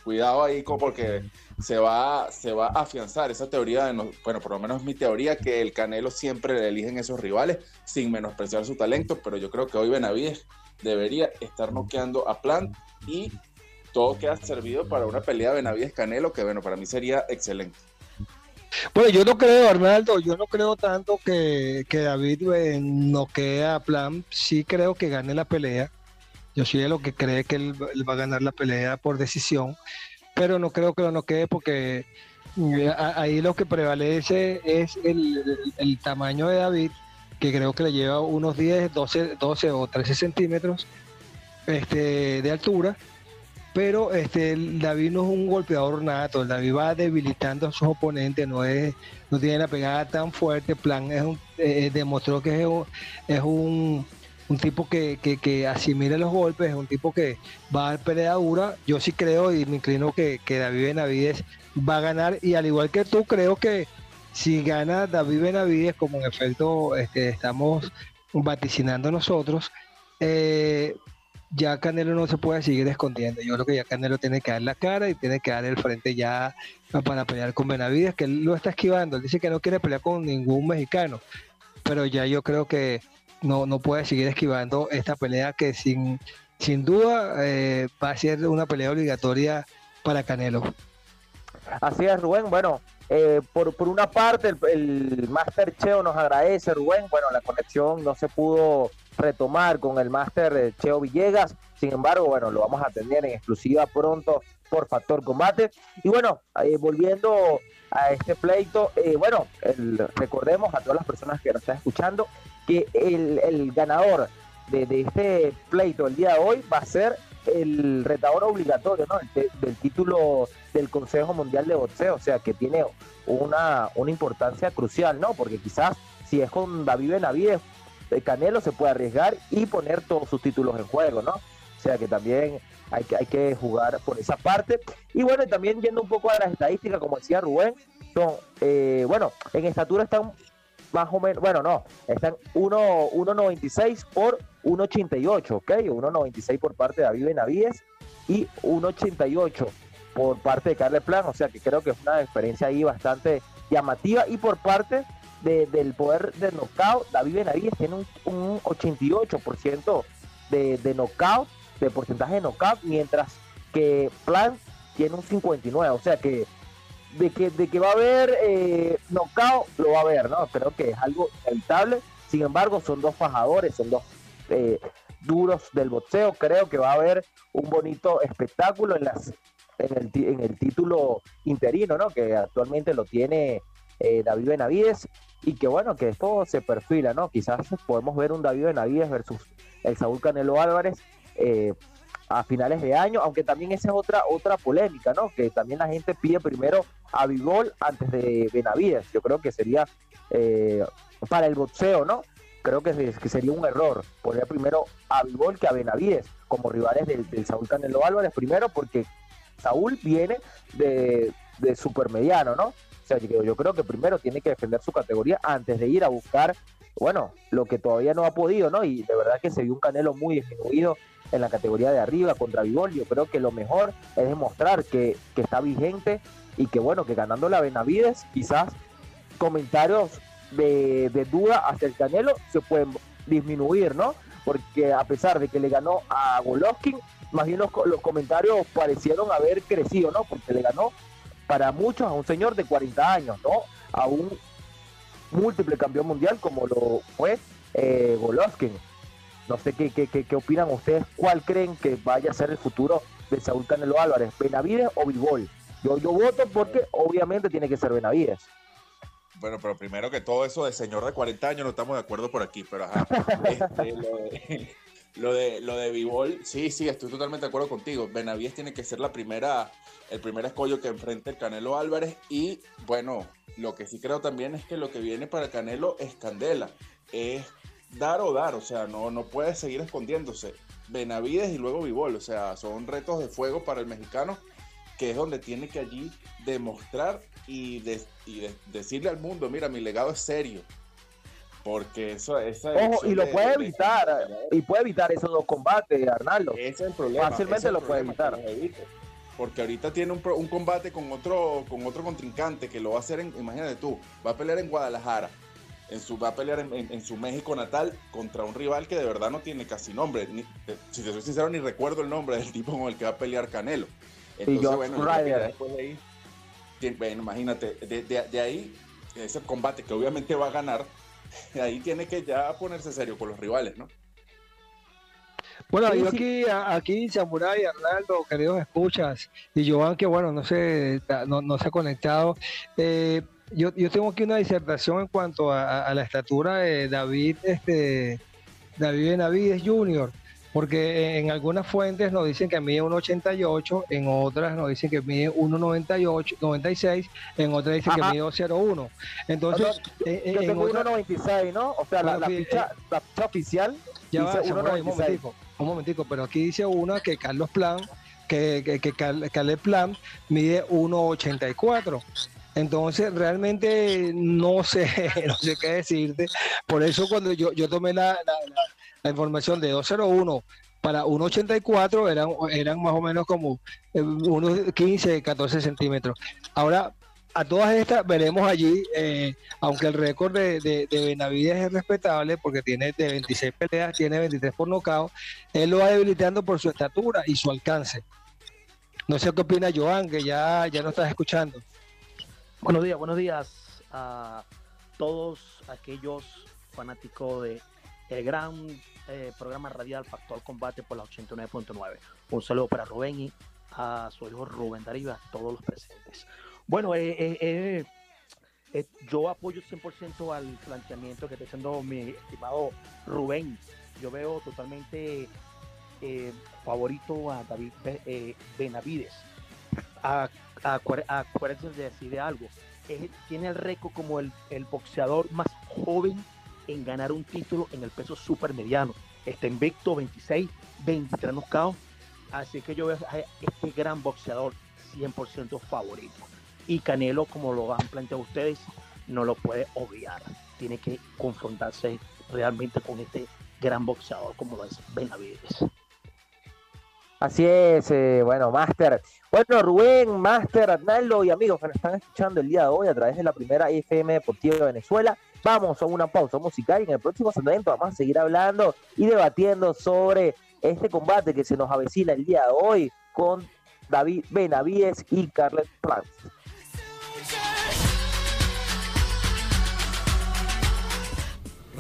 Speaker 7: cuidado ahí porque se va, se va a afianzar esa teoría, de bueno, por lo menos mi teoría, que el Canelo siempre le eligen esos rivales sin menospreciar su talento, pero yo creo que hoy Benavides debería estar noqueando a Plant y todo queda servido para una pelea Benavides-Canelo, que bueno, para mí sería excelente.
Speaker 3: Bueno, yo no creo, Arnaldo, yo no creo tanto que, que David eh, noquee a Plant, sí creo que gane la pelea, yo soy de lo que cree que él, va a ganar la pelea por decisión, pero no creo que no quede porque eh, ahí lo que prevalece es el, tamaño de David, que creo que le lleva unos 10, 12, 12 o 13 centímetros este, de altura. Pero este, David no es un golpeador nato, David va debilitando a sus oponentes, no es, no tiene la pegada tan fuerte. Plan es un, eh, demostró que es un tipo que, que, asimila los golpes, es un tipo que va a dar pelea dura. Yo sí creo y me inclino que, que David Benavides va a ganar y al igual que tú creo que si gana David Benavides, como en efecto este, estamos vaticinando nosotros, eh, ya Canelo no se puede seguir escondiendo. Yo creo que ya Canelo tiene que dar la cara y tiene que dar el frente ya para pelear con Benavides, que él lo está esquivando. Él dice que no quiere pelear con ningún mexicano, pero ya yo creo que no, no puede seguir esquivando esta pelea que sin, sin duda eh, va a ser una pelea obligatoria para Canelo.
Speaker 2: Así es, Rubén. Bueno, eh, por, por, una parte, el, el Master Cheo nos agradece, Rubén. Bueno, la conexión no se pudo retomar con el Master Cheo Villegas. Sin embargo, bueno, lo vamos a tener en exclusiva pronto por Factor Combate. Y bueno, eh, volviendo a este pleito, bueno, recordemos a todas las personas que nos están escuchando que el, ganador de, este pleito el día de hoy va a ser el retador obligatorio ¿no? del título del Consejo Mundial de Boxeo, o sea que tiene una, una importancia crucial, ¿no? Porque quizás si es con David Benavides, eh, Canelo se puede arriesgar y poner todos sus títulos en juego, ¿no? O sea que también hay que, hay que jugar por esa parte. Y bueno, también yendo un poco a las estadísticas, como decía Rubén, son, eh, bueno, en estatura están más o menos, bueno, no, están 1.96 por 1.88, ¿ok? 1.96 por parte de David Benavides y 1.88 por parte de Carles Plan, o sea que creo que es una diferencia ahí bastante llamativa y por parte del poder de knockout, David Benavides tiene un, 88% de, de knockout, de porcentaje de knockout, mientras que Plan tiene un 59, o sea que de que, de que va a haber eh, knockout, lo va a haber, ¿no? Creo que es algo inevitable. Sin embargo, son dos fajadores, son dos eh, duros del boxeo. Creo que va a haber un bonito espectáculo en, las, en, el, en el título interino, ¿no? Que actualmente lo tiene eh, David Benavides. Y que bueno, que esto se perfila, ¿no? Quizás podemos ver un David Benavides versus el Saúl Canelo Álvarez eh, a finales de año, aunque también esa es otra, otra polémica, ¿no? Que también la gente pide primero a Bigol antes de Benavides. Yo creo que sería eh, para el boxeo, ¿no? Creo que, sería un error poner primero a Bigol que a Benavides como rivales del, Saúl Canelo Álvarez, primero porque Saúl viene de, de supermediano, ¿no? O sea, yo creo que primero tiene que defender su categoría antes de ir a buscar, bueno, lo que todavía no ha podido, ¿no? Y de verdad que se vio un Canelo muy disminuido en la categoría de arriba contra Vigol. Yo creo que lo mejor es demostrar que, que está vigente y que, bueno, que ganando la Benavides, quizás comentarios de, de duda hacia el Canelo se pueden disminuir, ¿no? Porque a pesar de que le ganó a Golovkin, más bien los, los comentarios parecieron haber crecido, ¿no? Porque le ganó para muchos a un señor de 40 años, ¿no? A un múltiple campeón mundial como lo fue eh, Golovkin. No sé qué, qué, qué, qué, opinan ustedes, cuál creen que vaya a ser el futuro de Saúl Canelo Álvarez, Benavides o Bigol. Yo, yo voto porque obviamente tiene que ser Benavides.
Speaker 7: Bueno, pero primero que todo eso de señor de 40 años no estamos de acuerdo por aquí, pero ajá. Este, lo, de, lo de lo de Bivol, sí, sí, estoy totalmente de acuerdo contigo. Benavides tiene que ser la primera, el primer escollo que enfrente el Canelo Álvarez. Y bueno, lo que sí creo también es que lo que viene para Canelo es candela. Es dar o dar, o sea, no, no puede seguir escondiéndose. Benavides y luego Bivol, o sea, son retos de fuego para el mexicano, que es donde tiene que allí demostrar y, de, y de, decirle al mundo, mira, mi legado es serio. Porque eso, esa
Speaker 2: Ojo, y lo de, puede evitar, y puede evitar esos dos combates, Arnaldo.
Speaker 7: Ese es el problema.
Speaker 2: Fácilmente
Speaker 7: el
Speaker 2: lo puede evitar.
Speaker 7: Porque ahorita tiene un, un, combate con otro, con otro contrincante que lo va a hacer, en, imagínate tú, va a pelear en Guadalajara, en su, va a pelear en, en, en, su México natal contra un rival que de verdad no tiene casi nombre. Ni, si te soy sincero, ni recuerdo el nombre del tipo con el que va a pelear Canelo. Entonces, bueno, después de ahí, bueno, imagínate, de, de, de ahí, ese combate que obviamente va a ganar, ahí tiene que ya ponerse serio con los rivales, ¿no?
Speaker 3: Bueno, yo aquí, aquí Samurai, Arnaldo, queridos escuchas, y Joan, que bueno, no se, no, no se ha conectado. Eh, yo, yo tengo aquí una disertación en cuanto a, a la estatura de David, este, David Benavides Jr., porque en algunas fuentes nos dicen que mide 1,88, en otras nos dicen que mide 1,98, 96, en otras dicen Ajá. que mide 2,01. Entonces,
Speaker 2: eh, yo tengo otra... 1,96, ¿no? O sea, la, la, ficha, la, ficha, oficial
Speaker 3: ya dice va, 1,96. Un momentico, pero aquí dice una que Carlos Plan, que, que, que Plan mide 1,84. Entonces, realmente no sé, no sé qué decirte. Por eso cuando yo, yo tomé la, la, la la información de 201 para 1,84 eran, eran más o menos como eh, unos 15, 14 centímetros. Ahora, a todas estas veremos allí, eh, aunque el récord de, de, de, Benavides es respetable porque tiene de 26 peleas, tiene 23 por nocaut, él lo va debilitando por su estatura y su alcance. No sé qué opina Joan, que ya, ya no estás escuchando.
Speaker 12: Buenos días, buenos días a todos aquellos fanáticos de gran eh, programa radial Factor Combate por la 89.9. Un saludo para Rubén y a su hijo Rubén Dariva, a todos los presentes. Bueno, eh, eh, eh yo apoyo 100% al planteamiento que está haciendo mi estimado Rubén. Yo veo totalmente favorito a David Benavides. Acuérdense de decir algo. tiene el récord como el, boxeador más joven en ganar un título en el peso super mediano. Está invicto 26, 23 knockouts. Así que yo veo a este gran boxeador 100% favorito. Y Canelo, como lo han planteado ustedes, no lo puede obviar. Tiene que confrontarse realmente con este gran boxeador como es Benavides.
Speaker 2: Así es, eh, bueno, Master. Bueno, Rubén, Master, Arnaldo y amigos que nos están escuchando el día de hoy a través de la primera FM Deportiva de Venezuela. Vamos a una pausa musical y en el próximo segmento vamos a seguir hablando y debatiendo sobre este combate que se nos avecina el día de hoy con David Benavides y Carlet Plant.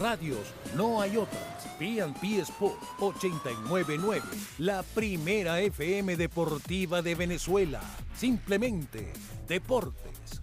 Speaker 1: Radios, no hay otras. PNP Sport 899, la primera FM deportiva de Venezuela. Simplemente deportes.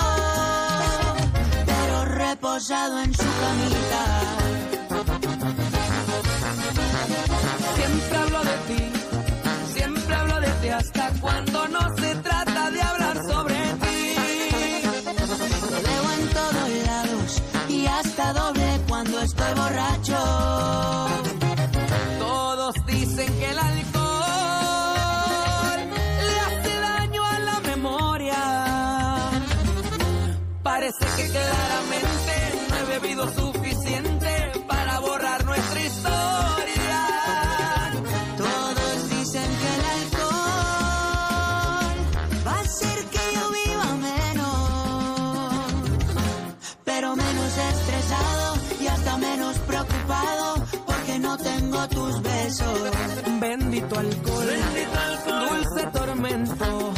Speaker 5: en su camita.
Speaker 4: Siempre hablo de ti, siempre hablo de ti hasta cuando no se trata de hablar sobre ti.
Speaker 5: Lo veo en todos lados y hasta doble cuando estoy borracho.
Speaker 4: Alcohol, dulce tormento.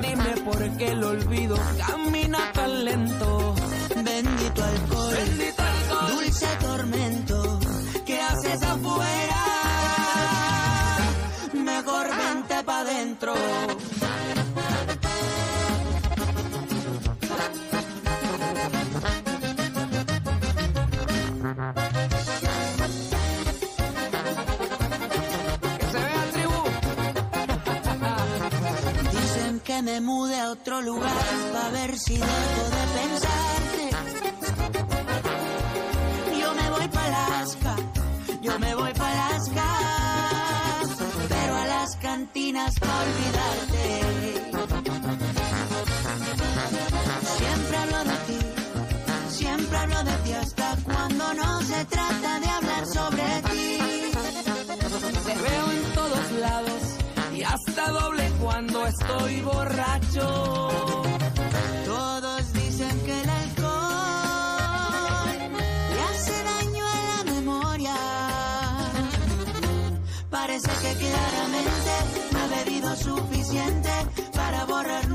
Speaker 4: Dime por qué el olvido
Speaker 5: me mude a otro lugar para ver si dejo de pensarte. Yo me voy para Alaska, yo me voy para Alaska, pero a las cantinas para olvidarte.
Speaker 4: Estoy borracho.
Speaker 5: Todos dicen que el alcohol le hace daño a la memoria. Parece que claramente no he bebido suficiente para borrar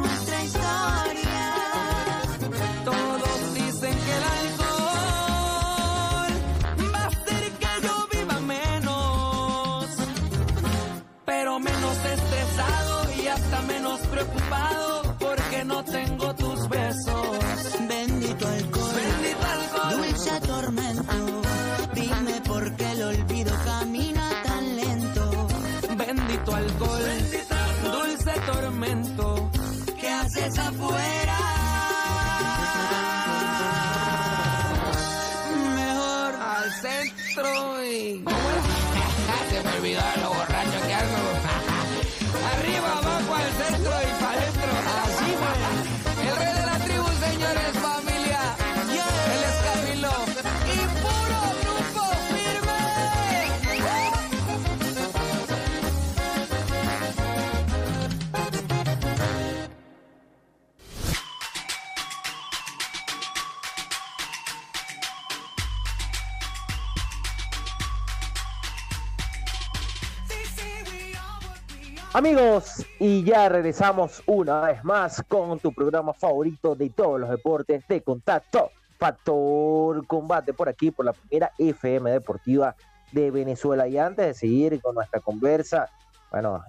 Speaker 2: Amigos, y ya regresamos una vez más con tu programa favorito de todos los deportes de contacto, Factor Combate, por aquí, por la primera FM Deportiva de Venezuela. Y antes de seguir con nuestra conversa, bueno,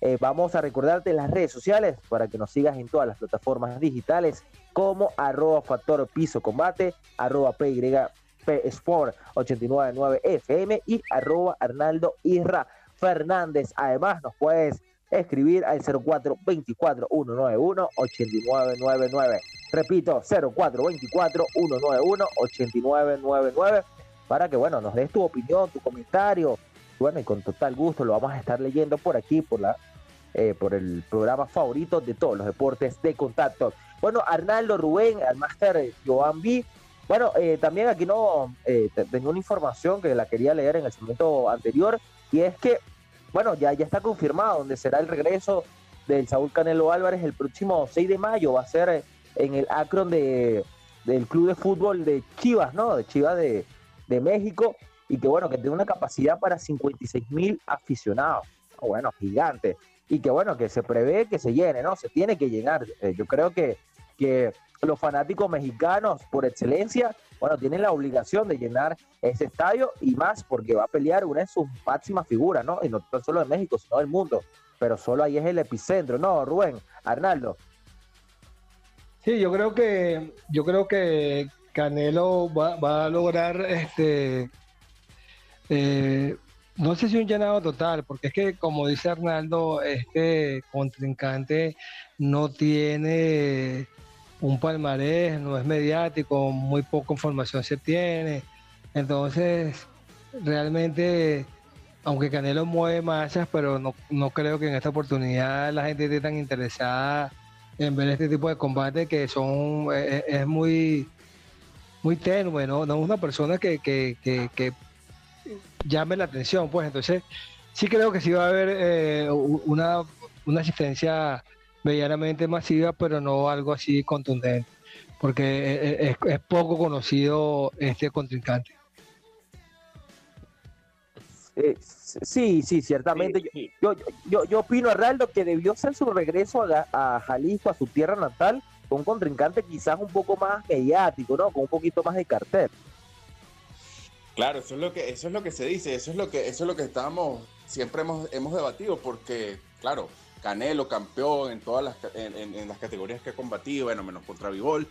Speaker 2: eh, vamos a recordarte las redes sociales para que nos sigas en todas las plataformas digitales como arroba Factor Piso Combate, arroba PYP Sport 899 FM y arroba Arnaldo Isra Fernández. Además, nos puedes escribir al 0424-191-8999. Repito, 0424-191-8999 para que, bueno, nos des tu opinión, tu comentario. Bueno, y con total gusto lo vamos a estar leyendo por aquí, por la eh, por el programa favorito de todos los deportes de contacto. Bueno, Arnaldo Rubén, al máster Joan B. Bueno, eh, también aquí no eh, te- tengo una información que la quería leer en el segmento anterior y es que, bueno, ya, ya está confirmado donde será el regreso del Saúl Canelo Álvarez el próximo 6 de mayo. Va a ser eh, en el Akron de, del club de fútbol de Chivas, ¿no? De Chivas de, de México, y que bueno, que tiene una capacidad para 56 mil aficionados. Bueno, gigante. Y que bueno, que se prevé que se llene, ¿no? Se tiene que llenar. Eh, yo creo que, que los fanáticos mexicanos, por excelencia, bueno, tienen la obligación de llenar ese estadio y más porque va a pelear una de sus máximas figuras, ¿no? Y no solo de México, sino del mundo. Pero solo ahí es el epicentro, ¿no, Rubén? Arnaldo.
Speaker 3: Sí, yo creo que, yo creo que Canelo va, a lograr este eh, no sé si un llenado total, porque es que como dice Arnaldo, este contrincante no tiene un palmarés, no es mediático, muy poca información se tiene. Entonces, realmente, aunque Canelo mueve masas, pero no, no creo que en esta oportunidad la gente esté tan interesada en ver este tipo de combate que son es, es muy muy tenue, ¿no? No es una persona que, que llame la atención, pues entonces sí creo que sí va a haber eh, una, una asistencia medianamente masiva, pero no algo así contundente, porque es, poco conocido este contrincante.
Speaker 2: Eh, sí, sí, ciertamente. Yo, yo, yo, opino, Arnaldo, que debió ser su regreso a, a, Jalisco, a su tierra natal, con un contrincante quizás un poco más mediático, ¿no? Con un poquito más de cartel.
Speaker 7: Claro, eso es lo que, eso es lo que se dice, eso es lo que, eso es lo que estábamos, siempre hemos, hemos debatido, porque, claro, Canelo, campeón en todas las, en, las categorías que ha combatido, bueno, menos contra Vivol.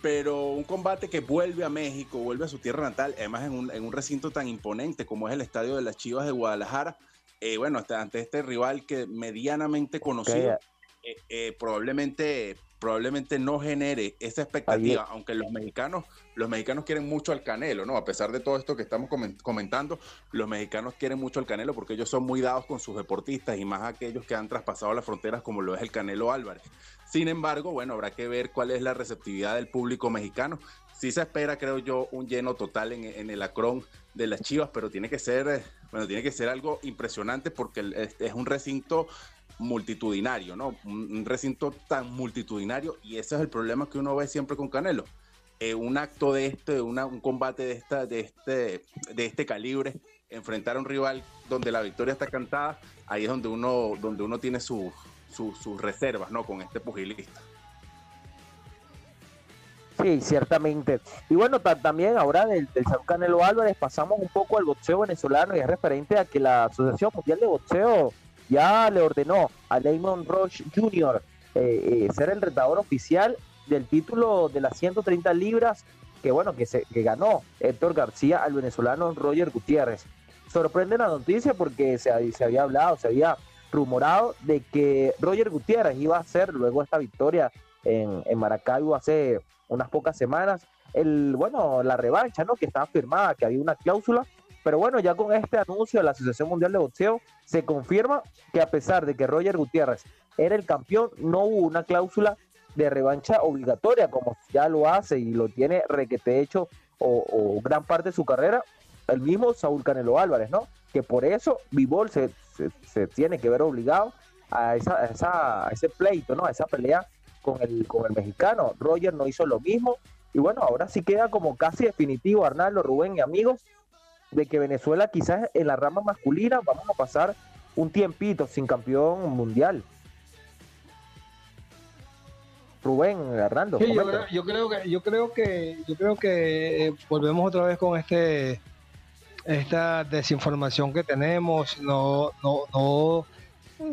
Speaker 7: Pero un combate que vuelve a México, vuelve a su tierra natal, además en un, en un recinto tan imponente como es el Estadio de las Chivas de Guadalajara, eh, bueno, ante este rival que medianamente conocido, eh, eh, probablemente probablemente no genere esa expectativa, aunque los mexicanos, los mexicanos quieren mucho al Canelo, ¿no? A pesar de todo esto que estamos comentando, los mexicanos quieren mucho al Canelo porque ellos son muy dados con sus deportistas y más aquellos que han traspasado las fronteras como lo es el Canelo Álvarez. Sin embargo, bueno, habrá que ver cuál es la receptividad del público mexicano. Sí se espera, creo yo, un lleno total en, el Acron de las Chivas, pero tiene que ser, eh, bueno, tiene que ser algo impresionante porque es un recinto multitudinario, ¿no? Un, recinto tan multitudinario y ese es el problema que uno ve siempre con Canelo. Eh, un acto de este, un combate de, esta, de, este, de este calibre, enfrentar a un rival donde la victoria está cantada, ahí es donde uno, donde uno tiene sus reservas, ¿no? Con este pugilista.
Speaker 2: Sí, ciertamente. Y bueno, también ahora del, del San Canelo Álvarez pasamos un poco al boxeo venezolano y es referente a que la Asociación Mundial de Boxeo ya le ordenó a Damon Roche Jr. Eh, eh, ser el retador oficial del título de las 130 libras que bueno que se que ganó Héctor García al venezolano Roger Gutiérrez. Sorprende la noticia porque se, se había hablado, se había rumorado de que Roger Gutiérrez iba a hacer luego esta victoria en, en Maracaibo hace unas pocas semanas el bueno la revancha no que estaba firmada que había una cláusula pero bueno, ya con este anuncio de la Asociación Mundial de Boxeo, se confirma que a pesar de que Roger Gutiérrez era el campeón, no hubo una cláusula de revancha obligatoria, como ya lo hace y lo tiene requete hecho o, gran parte de su carrera, el mismo Saúl Canelo Álvarez, ¿no? Que por eso Vivol se, se, tiene que ver obligado a, esa, esa, ese pleito, ¿no? A esa pelea con el, con el mexicano. Roger no hizo lo mismo. Y bueno, ahora sí queda como casi definitivo, Arnaldo, Rubén y amigos, de que Venezuela quizás en la rama masculina vamos a pasar un tiempito sin campeón mundial. Rubén, Hernando.
Speaker 3: yo, creo, que yo creo que yo creo que eh, volvemos otra vez con este esta desinformación que tenemos, no no no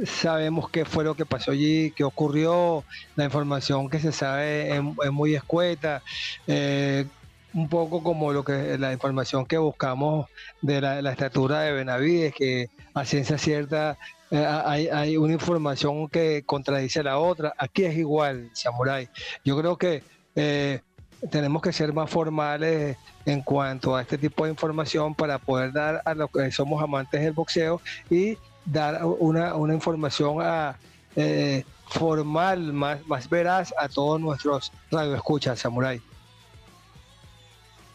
Speaker 3: sabemos qué fue lo que pasó allí, qué ocurrió, la información que se sabe es, muy escueta. Eh, un poco como lo que la información que buscamos de la, estatura de Benavides, que a ciencia cierta eh, hay, una información que contradice la otra. Aquí es igual, Samurai. Yo creo que eh, tenemos que ser más formales en cuanto a este tipo de información para poder dar a los que somos amantes del boxeo y dar una, información a, eh, formal, más, más veraz a todos nuestros radioescuchas, Samurai.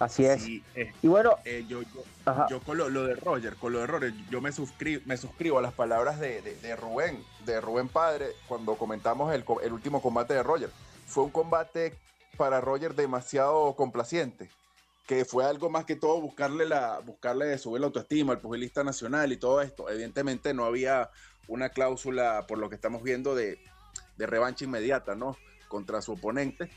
Speaker 2: Así es. Eh, y bueno,
Speaker 7: eh, yo, yo, con lo, de Roger, con lo de Roger, yo me suscribo, me suscribo a las palabras de, de, Rubén, de Rubén Padre, cuando comentamos el, el, último combate de Roger. Fue un combate para Roger demasiado complaciente, que fue algo más que todo buscarle la buscarle subir la autoestima al pugilista nacional y todo esto. Evidentemente no había una cláusula por lo que estamos viendo de, de revancha inmediata, ¿no? Contra su oponente.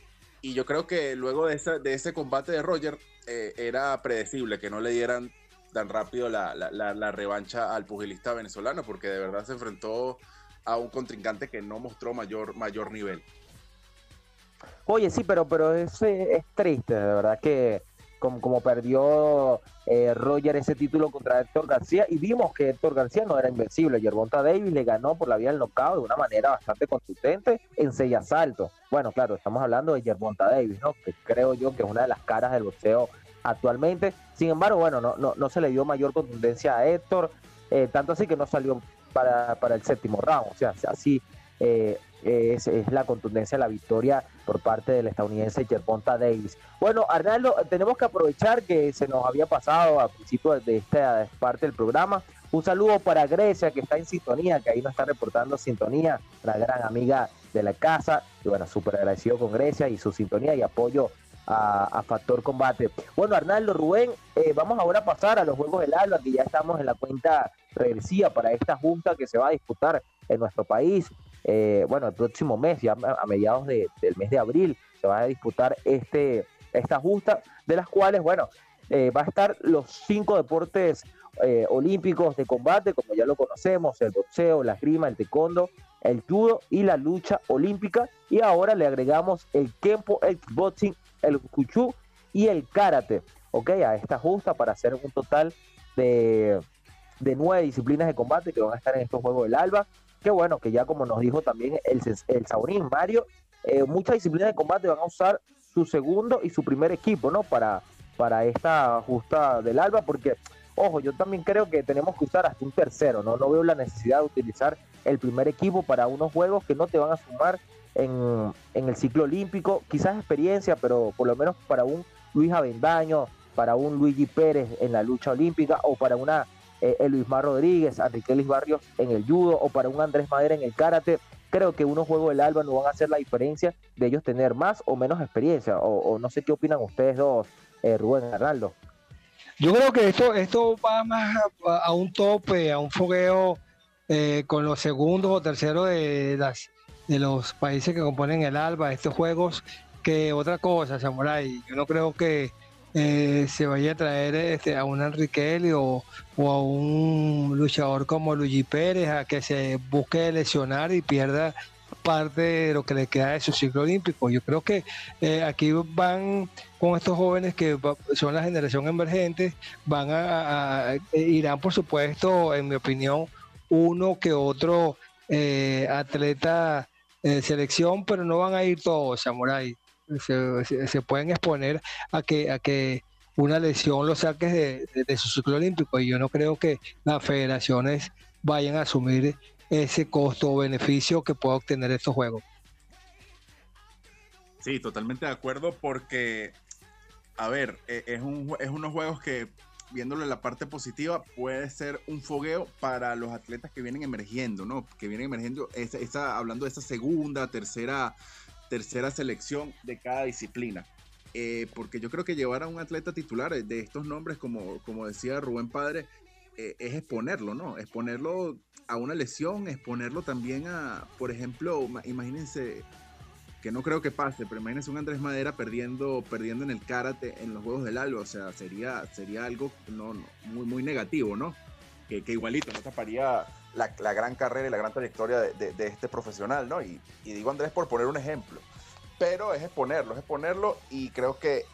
Speaker 7: Y yo creo que luego de ese, de ese combate de Roger eh, era predecible que no le dieran tan rápido la, la, revancha al pugilista venezolano, porque de verdad se enfrentó a un contrincante que no mostró mayor, mayor nivel.
Speaker 2: Oye, sí, pero, pero es, es triste, de verdad que como, como perdió eh, Roger ese título contra Héctor García y vimos que Héctor García no era invencible. Yerbonta Davis le ganó por la vía del knockout de una manera bastante contundente en seis asaltos. Bueno, claro, estamos hablando de Yerbonta Davis, ¿no? Que creo yo que es una de las caras del boxeo actualmente. Sin embargo, bueno, no, no, no se le dio mayor contundencia a Héctor, eh, tanto así que no salió para, para el séptimo round. O sea, así eh, es, es, la contundencia de la victoria por parte del estadounidense Gervonta Davis. Bueno, Arnaldo, tenemos que aprovechar que se nos había pasado a principio de esta parte del programa. Un saludo para Grecia, que está en sintonía, que ahí nos está reportando sintonía, la gran amiga de la casa. Y bueno, súper agradecido con Grecia y su sintonía y apoyo a, a, Factor Combate. Bueno, Arnaldo, Rubén, eh, vamos ahora a pasar a los Juegos del Alba, que ya estamos en la cuenta regresiva para esta junta que se va a disputar en nuestro país. Eh, bueno, el próximo mes, ya a mediados de, del mes de abril, se va a disputar este, esta justa, de las cuales, bueno, eh, va a estar los cinco deportes eh, olímpicos de combate, como ya lo conocemos, el boxeo, la esgrima, el taekwondo, el judo y la lucha olímpica. Y ahora le agregamos el kempo, el kickboxing, el kuchu y el karate, ¿ok? A esta justa para hacer un total de nueve disciplinas de combate que van a estar en estos Juegos del Alba que bueno, que ya como nos dijo también el, Saurín Mario, eh, muchas disciplinas de combate van a usar su segundo y su primer equipo, ¿no? Para, para esta justa del alba, porque, ojo, yo también creo que tenemos que usar hasta un tercero, ¿no? No veo la necesidad de utilizar el primer equipo para unos juegos que no te van a sumar en, en el ciclo olímpico, quizás experiencia, pero por lo menos para un Luis Avendaño, para un Luigi Pérez en la lucha olímpica o para una eh, Luis Mar Rodríguez, Enrique Luis Barrios en el judo o para un Andrés Madera en el karate. Creo que unos Juegos del Alba no van a hacer la diferencia de ellos tener más o menos experiencia. O, no sé qué opinan ustedes dos, eh, Rubén Arnaldo.
Speaker 3: Yo creo que esto, esto va más a, un tope, a un fogueo eh, con los segundos o terceros de, las, de los países que componen el ALBA, estos juegos, que otra cosa, Samurai. Yo no creo que eh, se vaya a traer este, a un Enrique o, o, a un luchador como Luigi Pérez a que se busque lesionar y pierda parte de lo que le queda de su ciclo olímpico. Yo creo que eh, aquí van con estos jóvenes que son la generación emergente, van a, a, irán por supuesto, en mi opinión, uno que otro eh, atleta de selección, pero no van a ir todos, Samurai se, se, pueden exponer a que, a que una lesión lo saque de, su ciclo olímpico y yo no creo que las federaciones vayan a asumir ese costo o beneficio que pueda obtener estos juegos.
Speaker 7: Sí, totalmente de acuerdo porque, a ver, e, es, un, es unos juegos que, viéndole la parte positiva, puede ser un fogueo para los atletas que vienen emergiendo, ¿no? Que vienen emergiendo, esa, hablando de esa segunda, tercera tercera selección de cada disciplina. Eh, porque yo creo que llevar a un atleta titular de estos nombres, como, como decía Rubén Padre, eh, es exponerlo, ¿no? Exponerlo a una lesión, exponerlo también a, por ejemplo, imagínense, que no creo que pase, pero imagínense un Andrés Madera perdiendo, perdiendo en el karate en los Juegos del Alba, o sea, sería, sería algo no, no muy, muy negativo, ¿no? Que, igualito no taparía la, la, gran carrera y la gran trayectoria de, de, de este profesional, ¿no? Y, y, digo Andrés por poner un ejemplo, pero es exponerlo, es exponerlo y creo que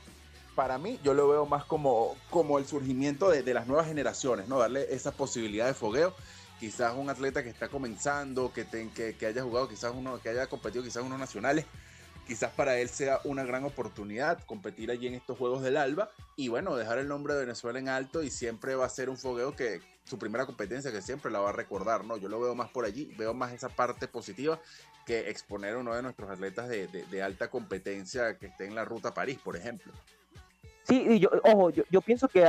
Speaker 7: para mí yo lo veo más como, como el surgimiento de, de las nuevas generaciones, ¿no? Darle esa posibilidad de fogueo. Quizás un atleta que está comenzando, que, te, que, que haya jugado, quizás uno que haya competido, quizás unos nacionales, quizás para él sea una gran oportunidad competir allí en estos Juegos del Alba y bueno, dejar el nombre de Venezuela en alto y siempre va a ser un fogueo que su primera competencia que siempre la va a recordar, ¿no? Yo lo veo más por allí, veo más esa parte positiva que exponer a uno de nuestros atletas de, de, de alta competencia que esté en la ruta a París, por ejemplo.
Speaker 2: Sí, y yo, ojo, yo, yo pienso que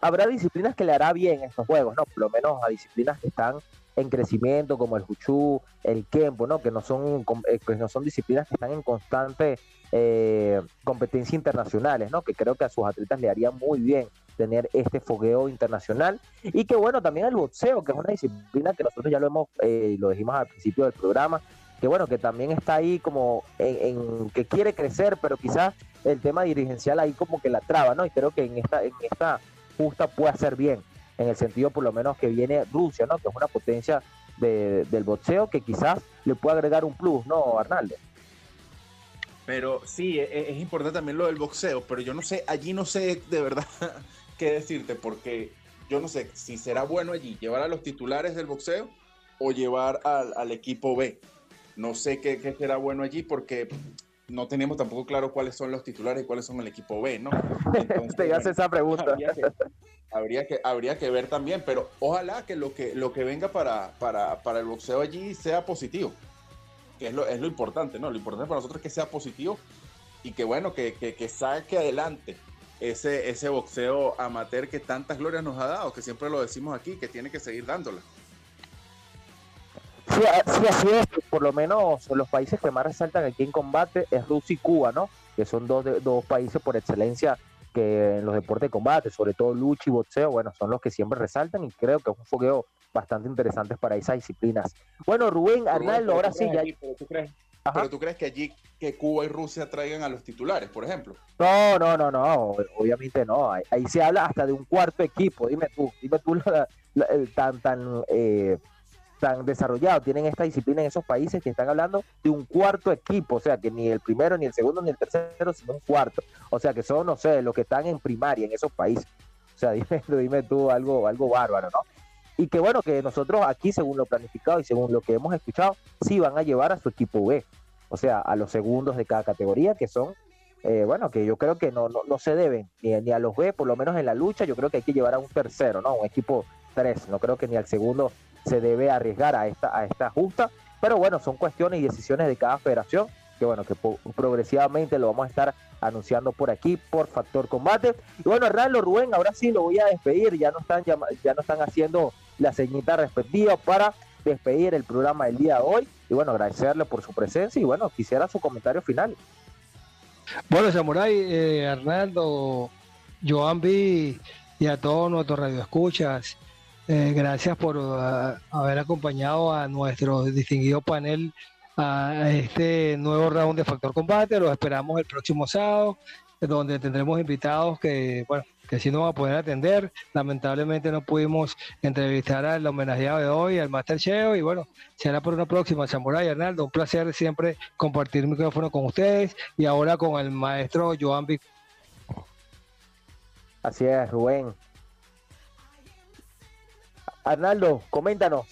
Speaker 2: habrá disciplinas que le hará bien estos juegos, ¿no? Por lo menos a disciplinas que están en crecimiento como el Juchu, el Kempo, ¿no? Que no son, eh, que no son disciplinas que están en constante eh, competencia internacionales, ¿no? Que creo que a sus atletas le haría muy bien tener este fogueo internacional y que bueno, también el boxeo, que es una disciplina que nosotros ya lo hemos, eh, lo dijimos al principio del programa, que bueno, que también está ahí como en, que quiere crecer, pero quizás el tema dirigencial ahí como que la traba, ¿no? Y creo que en esta, en esta justa puede hacer bien, en el sentido por lo menos que viene Rusia, ¿no? Que es una potencia del boxeo que quizás le puede agregar un plus, ¿no, Arnaldo?
Speaker 7: Pero sí, e, e, es, importante también lo del boxeo, pero yo no sé, allí no sé de verdad qué decirte, porque yo no sé si será bueno allí llevar a los titulares del boxeo o llevar al, equipo B. No sé qué, qué, será bueno allí porque no tenemos tampoco claro cuáles son los titulares y cuáles son el equipo B, ¿no?
Speaker 2: Entonces, Te hace esa pregunta.
Speaker 7: Habría que, habría que, ver también, pero ojalá que lo que, lo que venga para, para, para el boxeo allí sea positivo que es lo, es lo importante, ¿no? Lo importante para nosotros es que sea positivo y que, bueno, que, que, saque adelante ese, ese boxeo amateur que tantas glorias nos ha dado, que siempre lo decimos aquí, que tiene que seguir dándola.
Speaker 2: Sí, así es. Por lo menos los países que más resaltan aquí en combate es Rusia y Cuba, ¿no? Que son dos, dos países por excelencia que en los deportes de combate, sobre todo lucha y boxeo, bueno, son los que siempre resaltan y creo que es un fogueo bastante interesante para esas disciplinas. Bueno, Rubén, Arnaldo, ahora sí ya...
Speaker 7: pero, tú crees, que allí que Cuba y Rusia traigan a los titulares, por ejemplo?
Speaker 2: No, no, no, no, obviamente no. Ahí, se habla hasta de un cuarto equipo. Dime tú, dime tú tan, tan eh, tan desarrollado, tienen esta disciplina en esos países que están hablando de un cuarto equipo, o sea, que ni el primero, ni el segundo, ni el tercero, sino un cuarto. O sea, que son, no sé, los que están en primaria en esos países. O sea, dime, dime tú algo, algo bárbaro, ¿no? Y que bueno, que nosotros aquí, según lo planificado y según lo que hemos escuchado, sí van a llevar a su equipo B, o sea, a los segundos de cada categoría, que son, eh, bueno, que yo creo que no, no, se deben ni, ni, a los B, por lo menos en la lucha, yo creo que hay que llevar a un tercero, ¿no? Un equipo 3, no creo que ni al segundo se debe arriesgar a esta, a esta justa, pero bueno, son cuestiones y decisiones de cada federación, que bueno, que progresivamente lo vamos a estar anunciando por aquí, por Factor Combate. Y bueno, Hernando Rubén, ahora sí lo voy a despedir, ya no están, ya no están haciendo la ceñita respectiva para despedir el programa del día de hoy. Y bueno, agradecerle por su presencia y bueno, quisiera su comentario final.
Speaker 3: Bueno, Samurai, eh, Arnaldo, Joambi y a todos nuestros radioescuchas, eh, gracias por uh, haber acompañado a nuestro distinguido panel a este nuevo round de Factor Combate. Los esperamos el próximo sábado, donde tendremos invitados que, bueno, que sí nos van a poder atender. Lamentablemente no pudimos entrevistar al homenajeado de hoy, al Master Cheo, y bueno, será por una próxima. Samurai Arnaldo, un placer siempre compartir micrófono con ustedes y ahora con el maestro Joan Vic.
Speaker 2: Así es, Rubén. Arnaldo, coméntanos.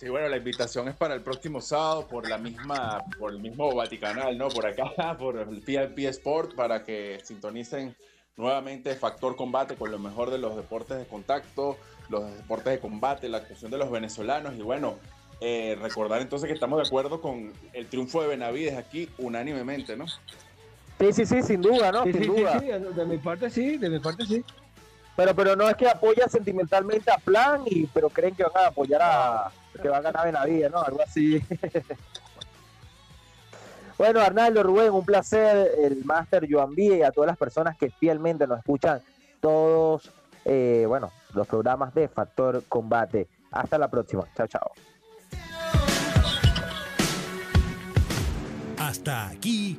Speaker 7: Sí, bueno, la invitación es para el próximo sábado por la misma, por el mismo Vaticanal, ¿no? Por acá, por el PIP Sport, para que sintonicen nuevamente Factor Combate con lo mejor de los deportes de contacto, los deportes de combate, la actuación de los venezolanos y bueno, eh, recordar entonces que estamos de acuerdo con el triunfo de Benavides aquí unánimemente, ¿no?
Speaker 2: Sí, sí, sí, sin duda, ¿no? sin duda.
Speaker 3: Sí, de mi parte sí, de mi parte sí.
Speaker 2: Pero, pero no es que apoya sentimentalmente a Plan, y, pero creen que van a apoyar a que va a ganar Benavides, ¿no? Algo así. bueno, Arnaldo, Rubén, un placer, el máster Joan B y a todas las personas que fielmente nos escuchan todos, eh, bueno, los programas de Factor Combate. Hasta la próxima. Chao, chao.
Speaker 1: Hasta aquí,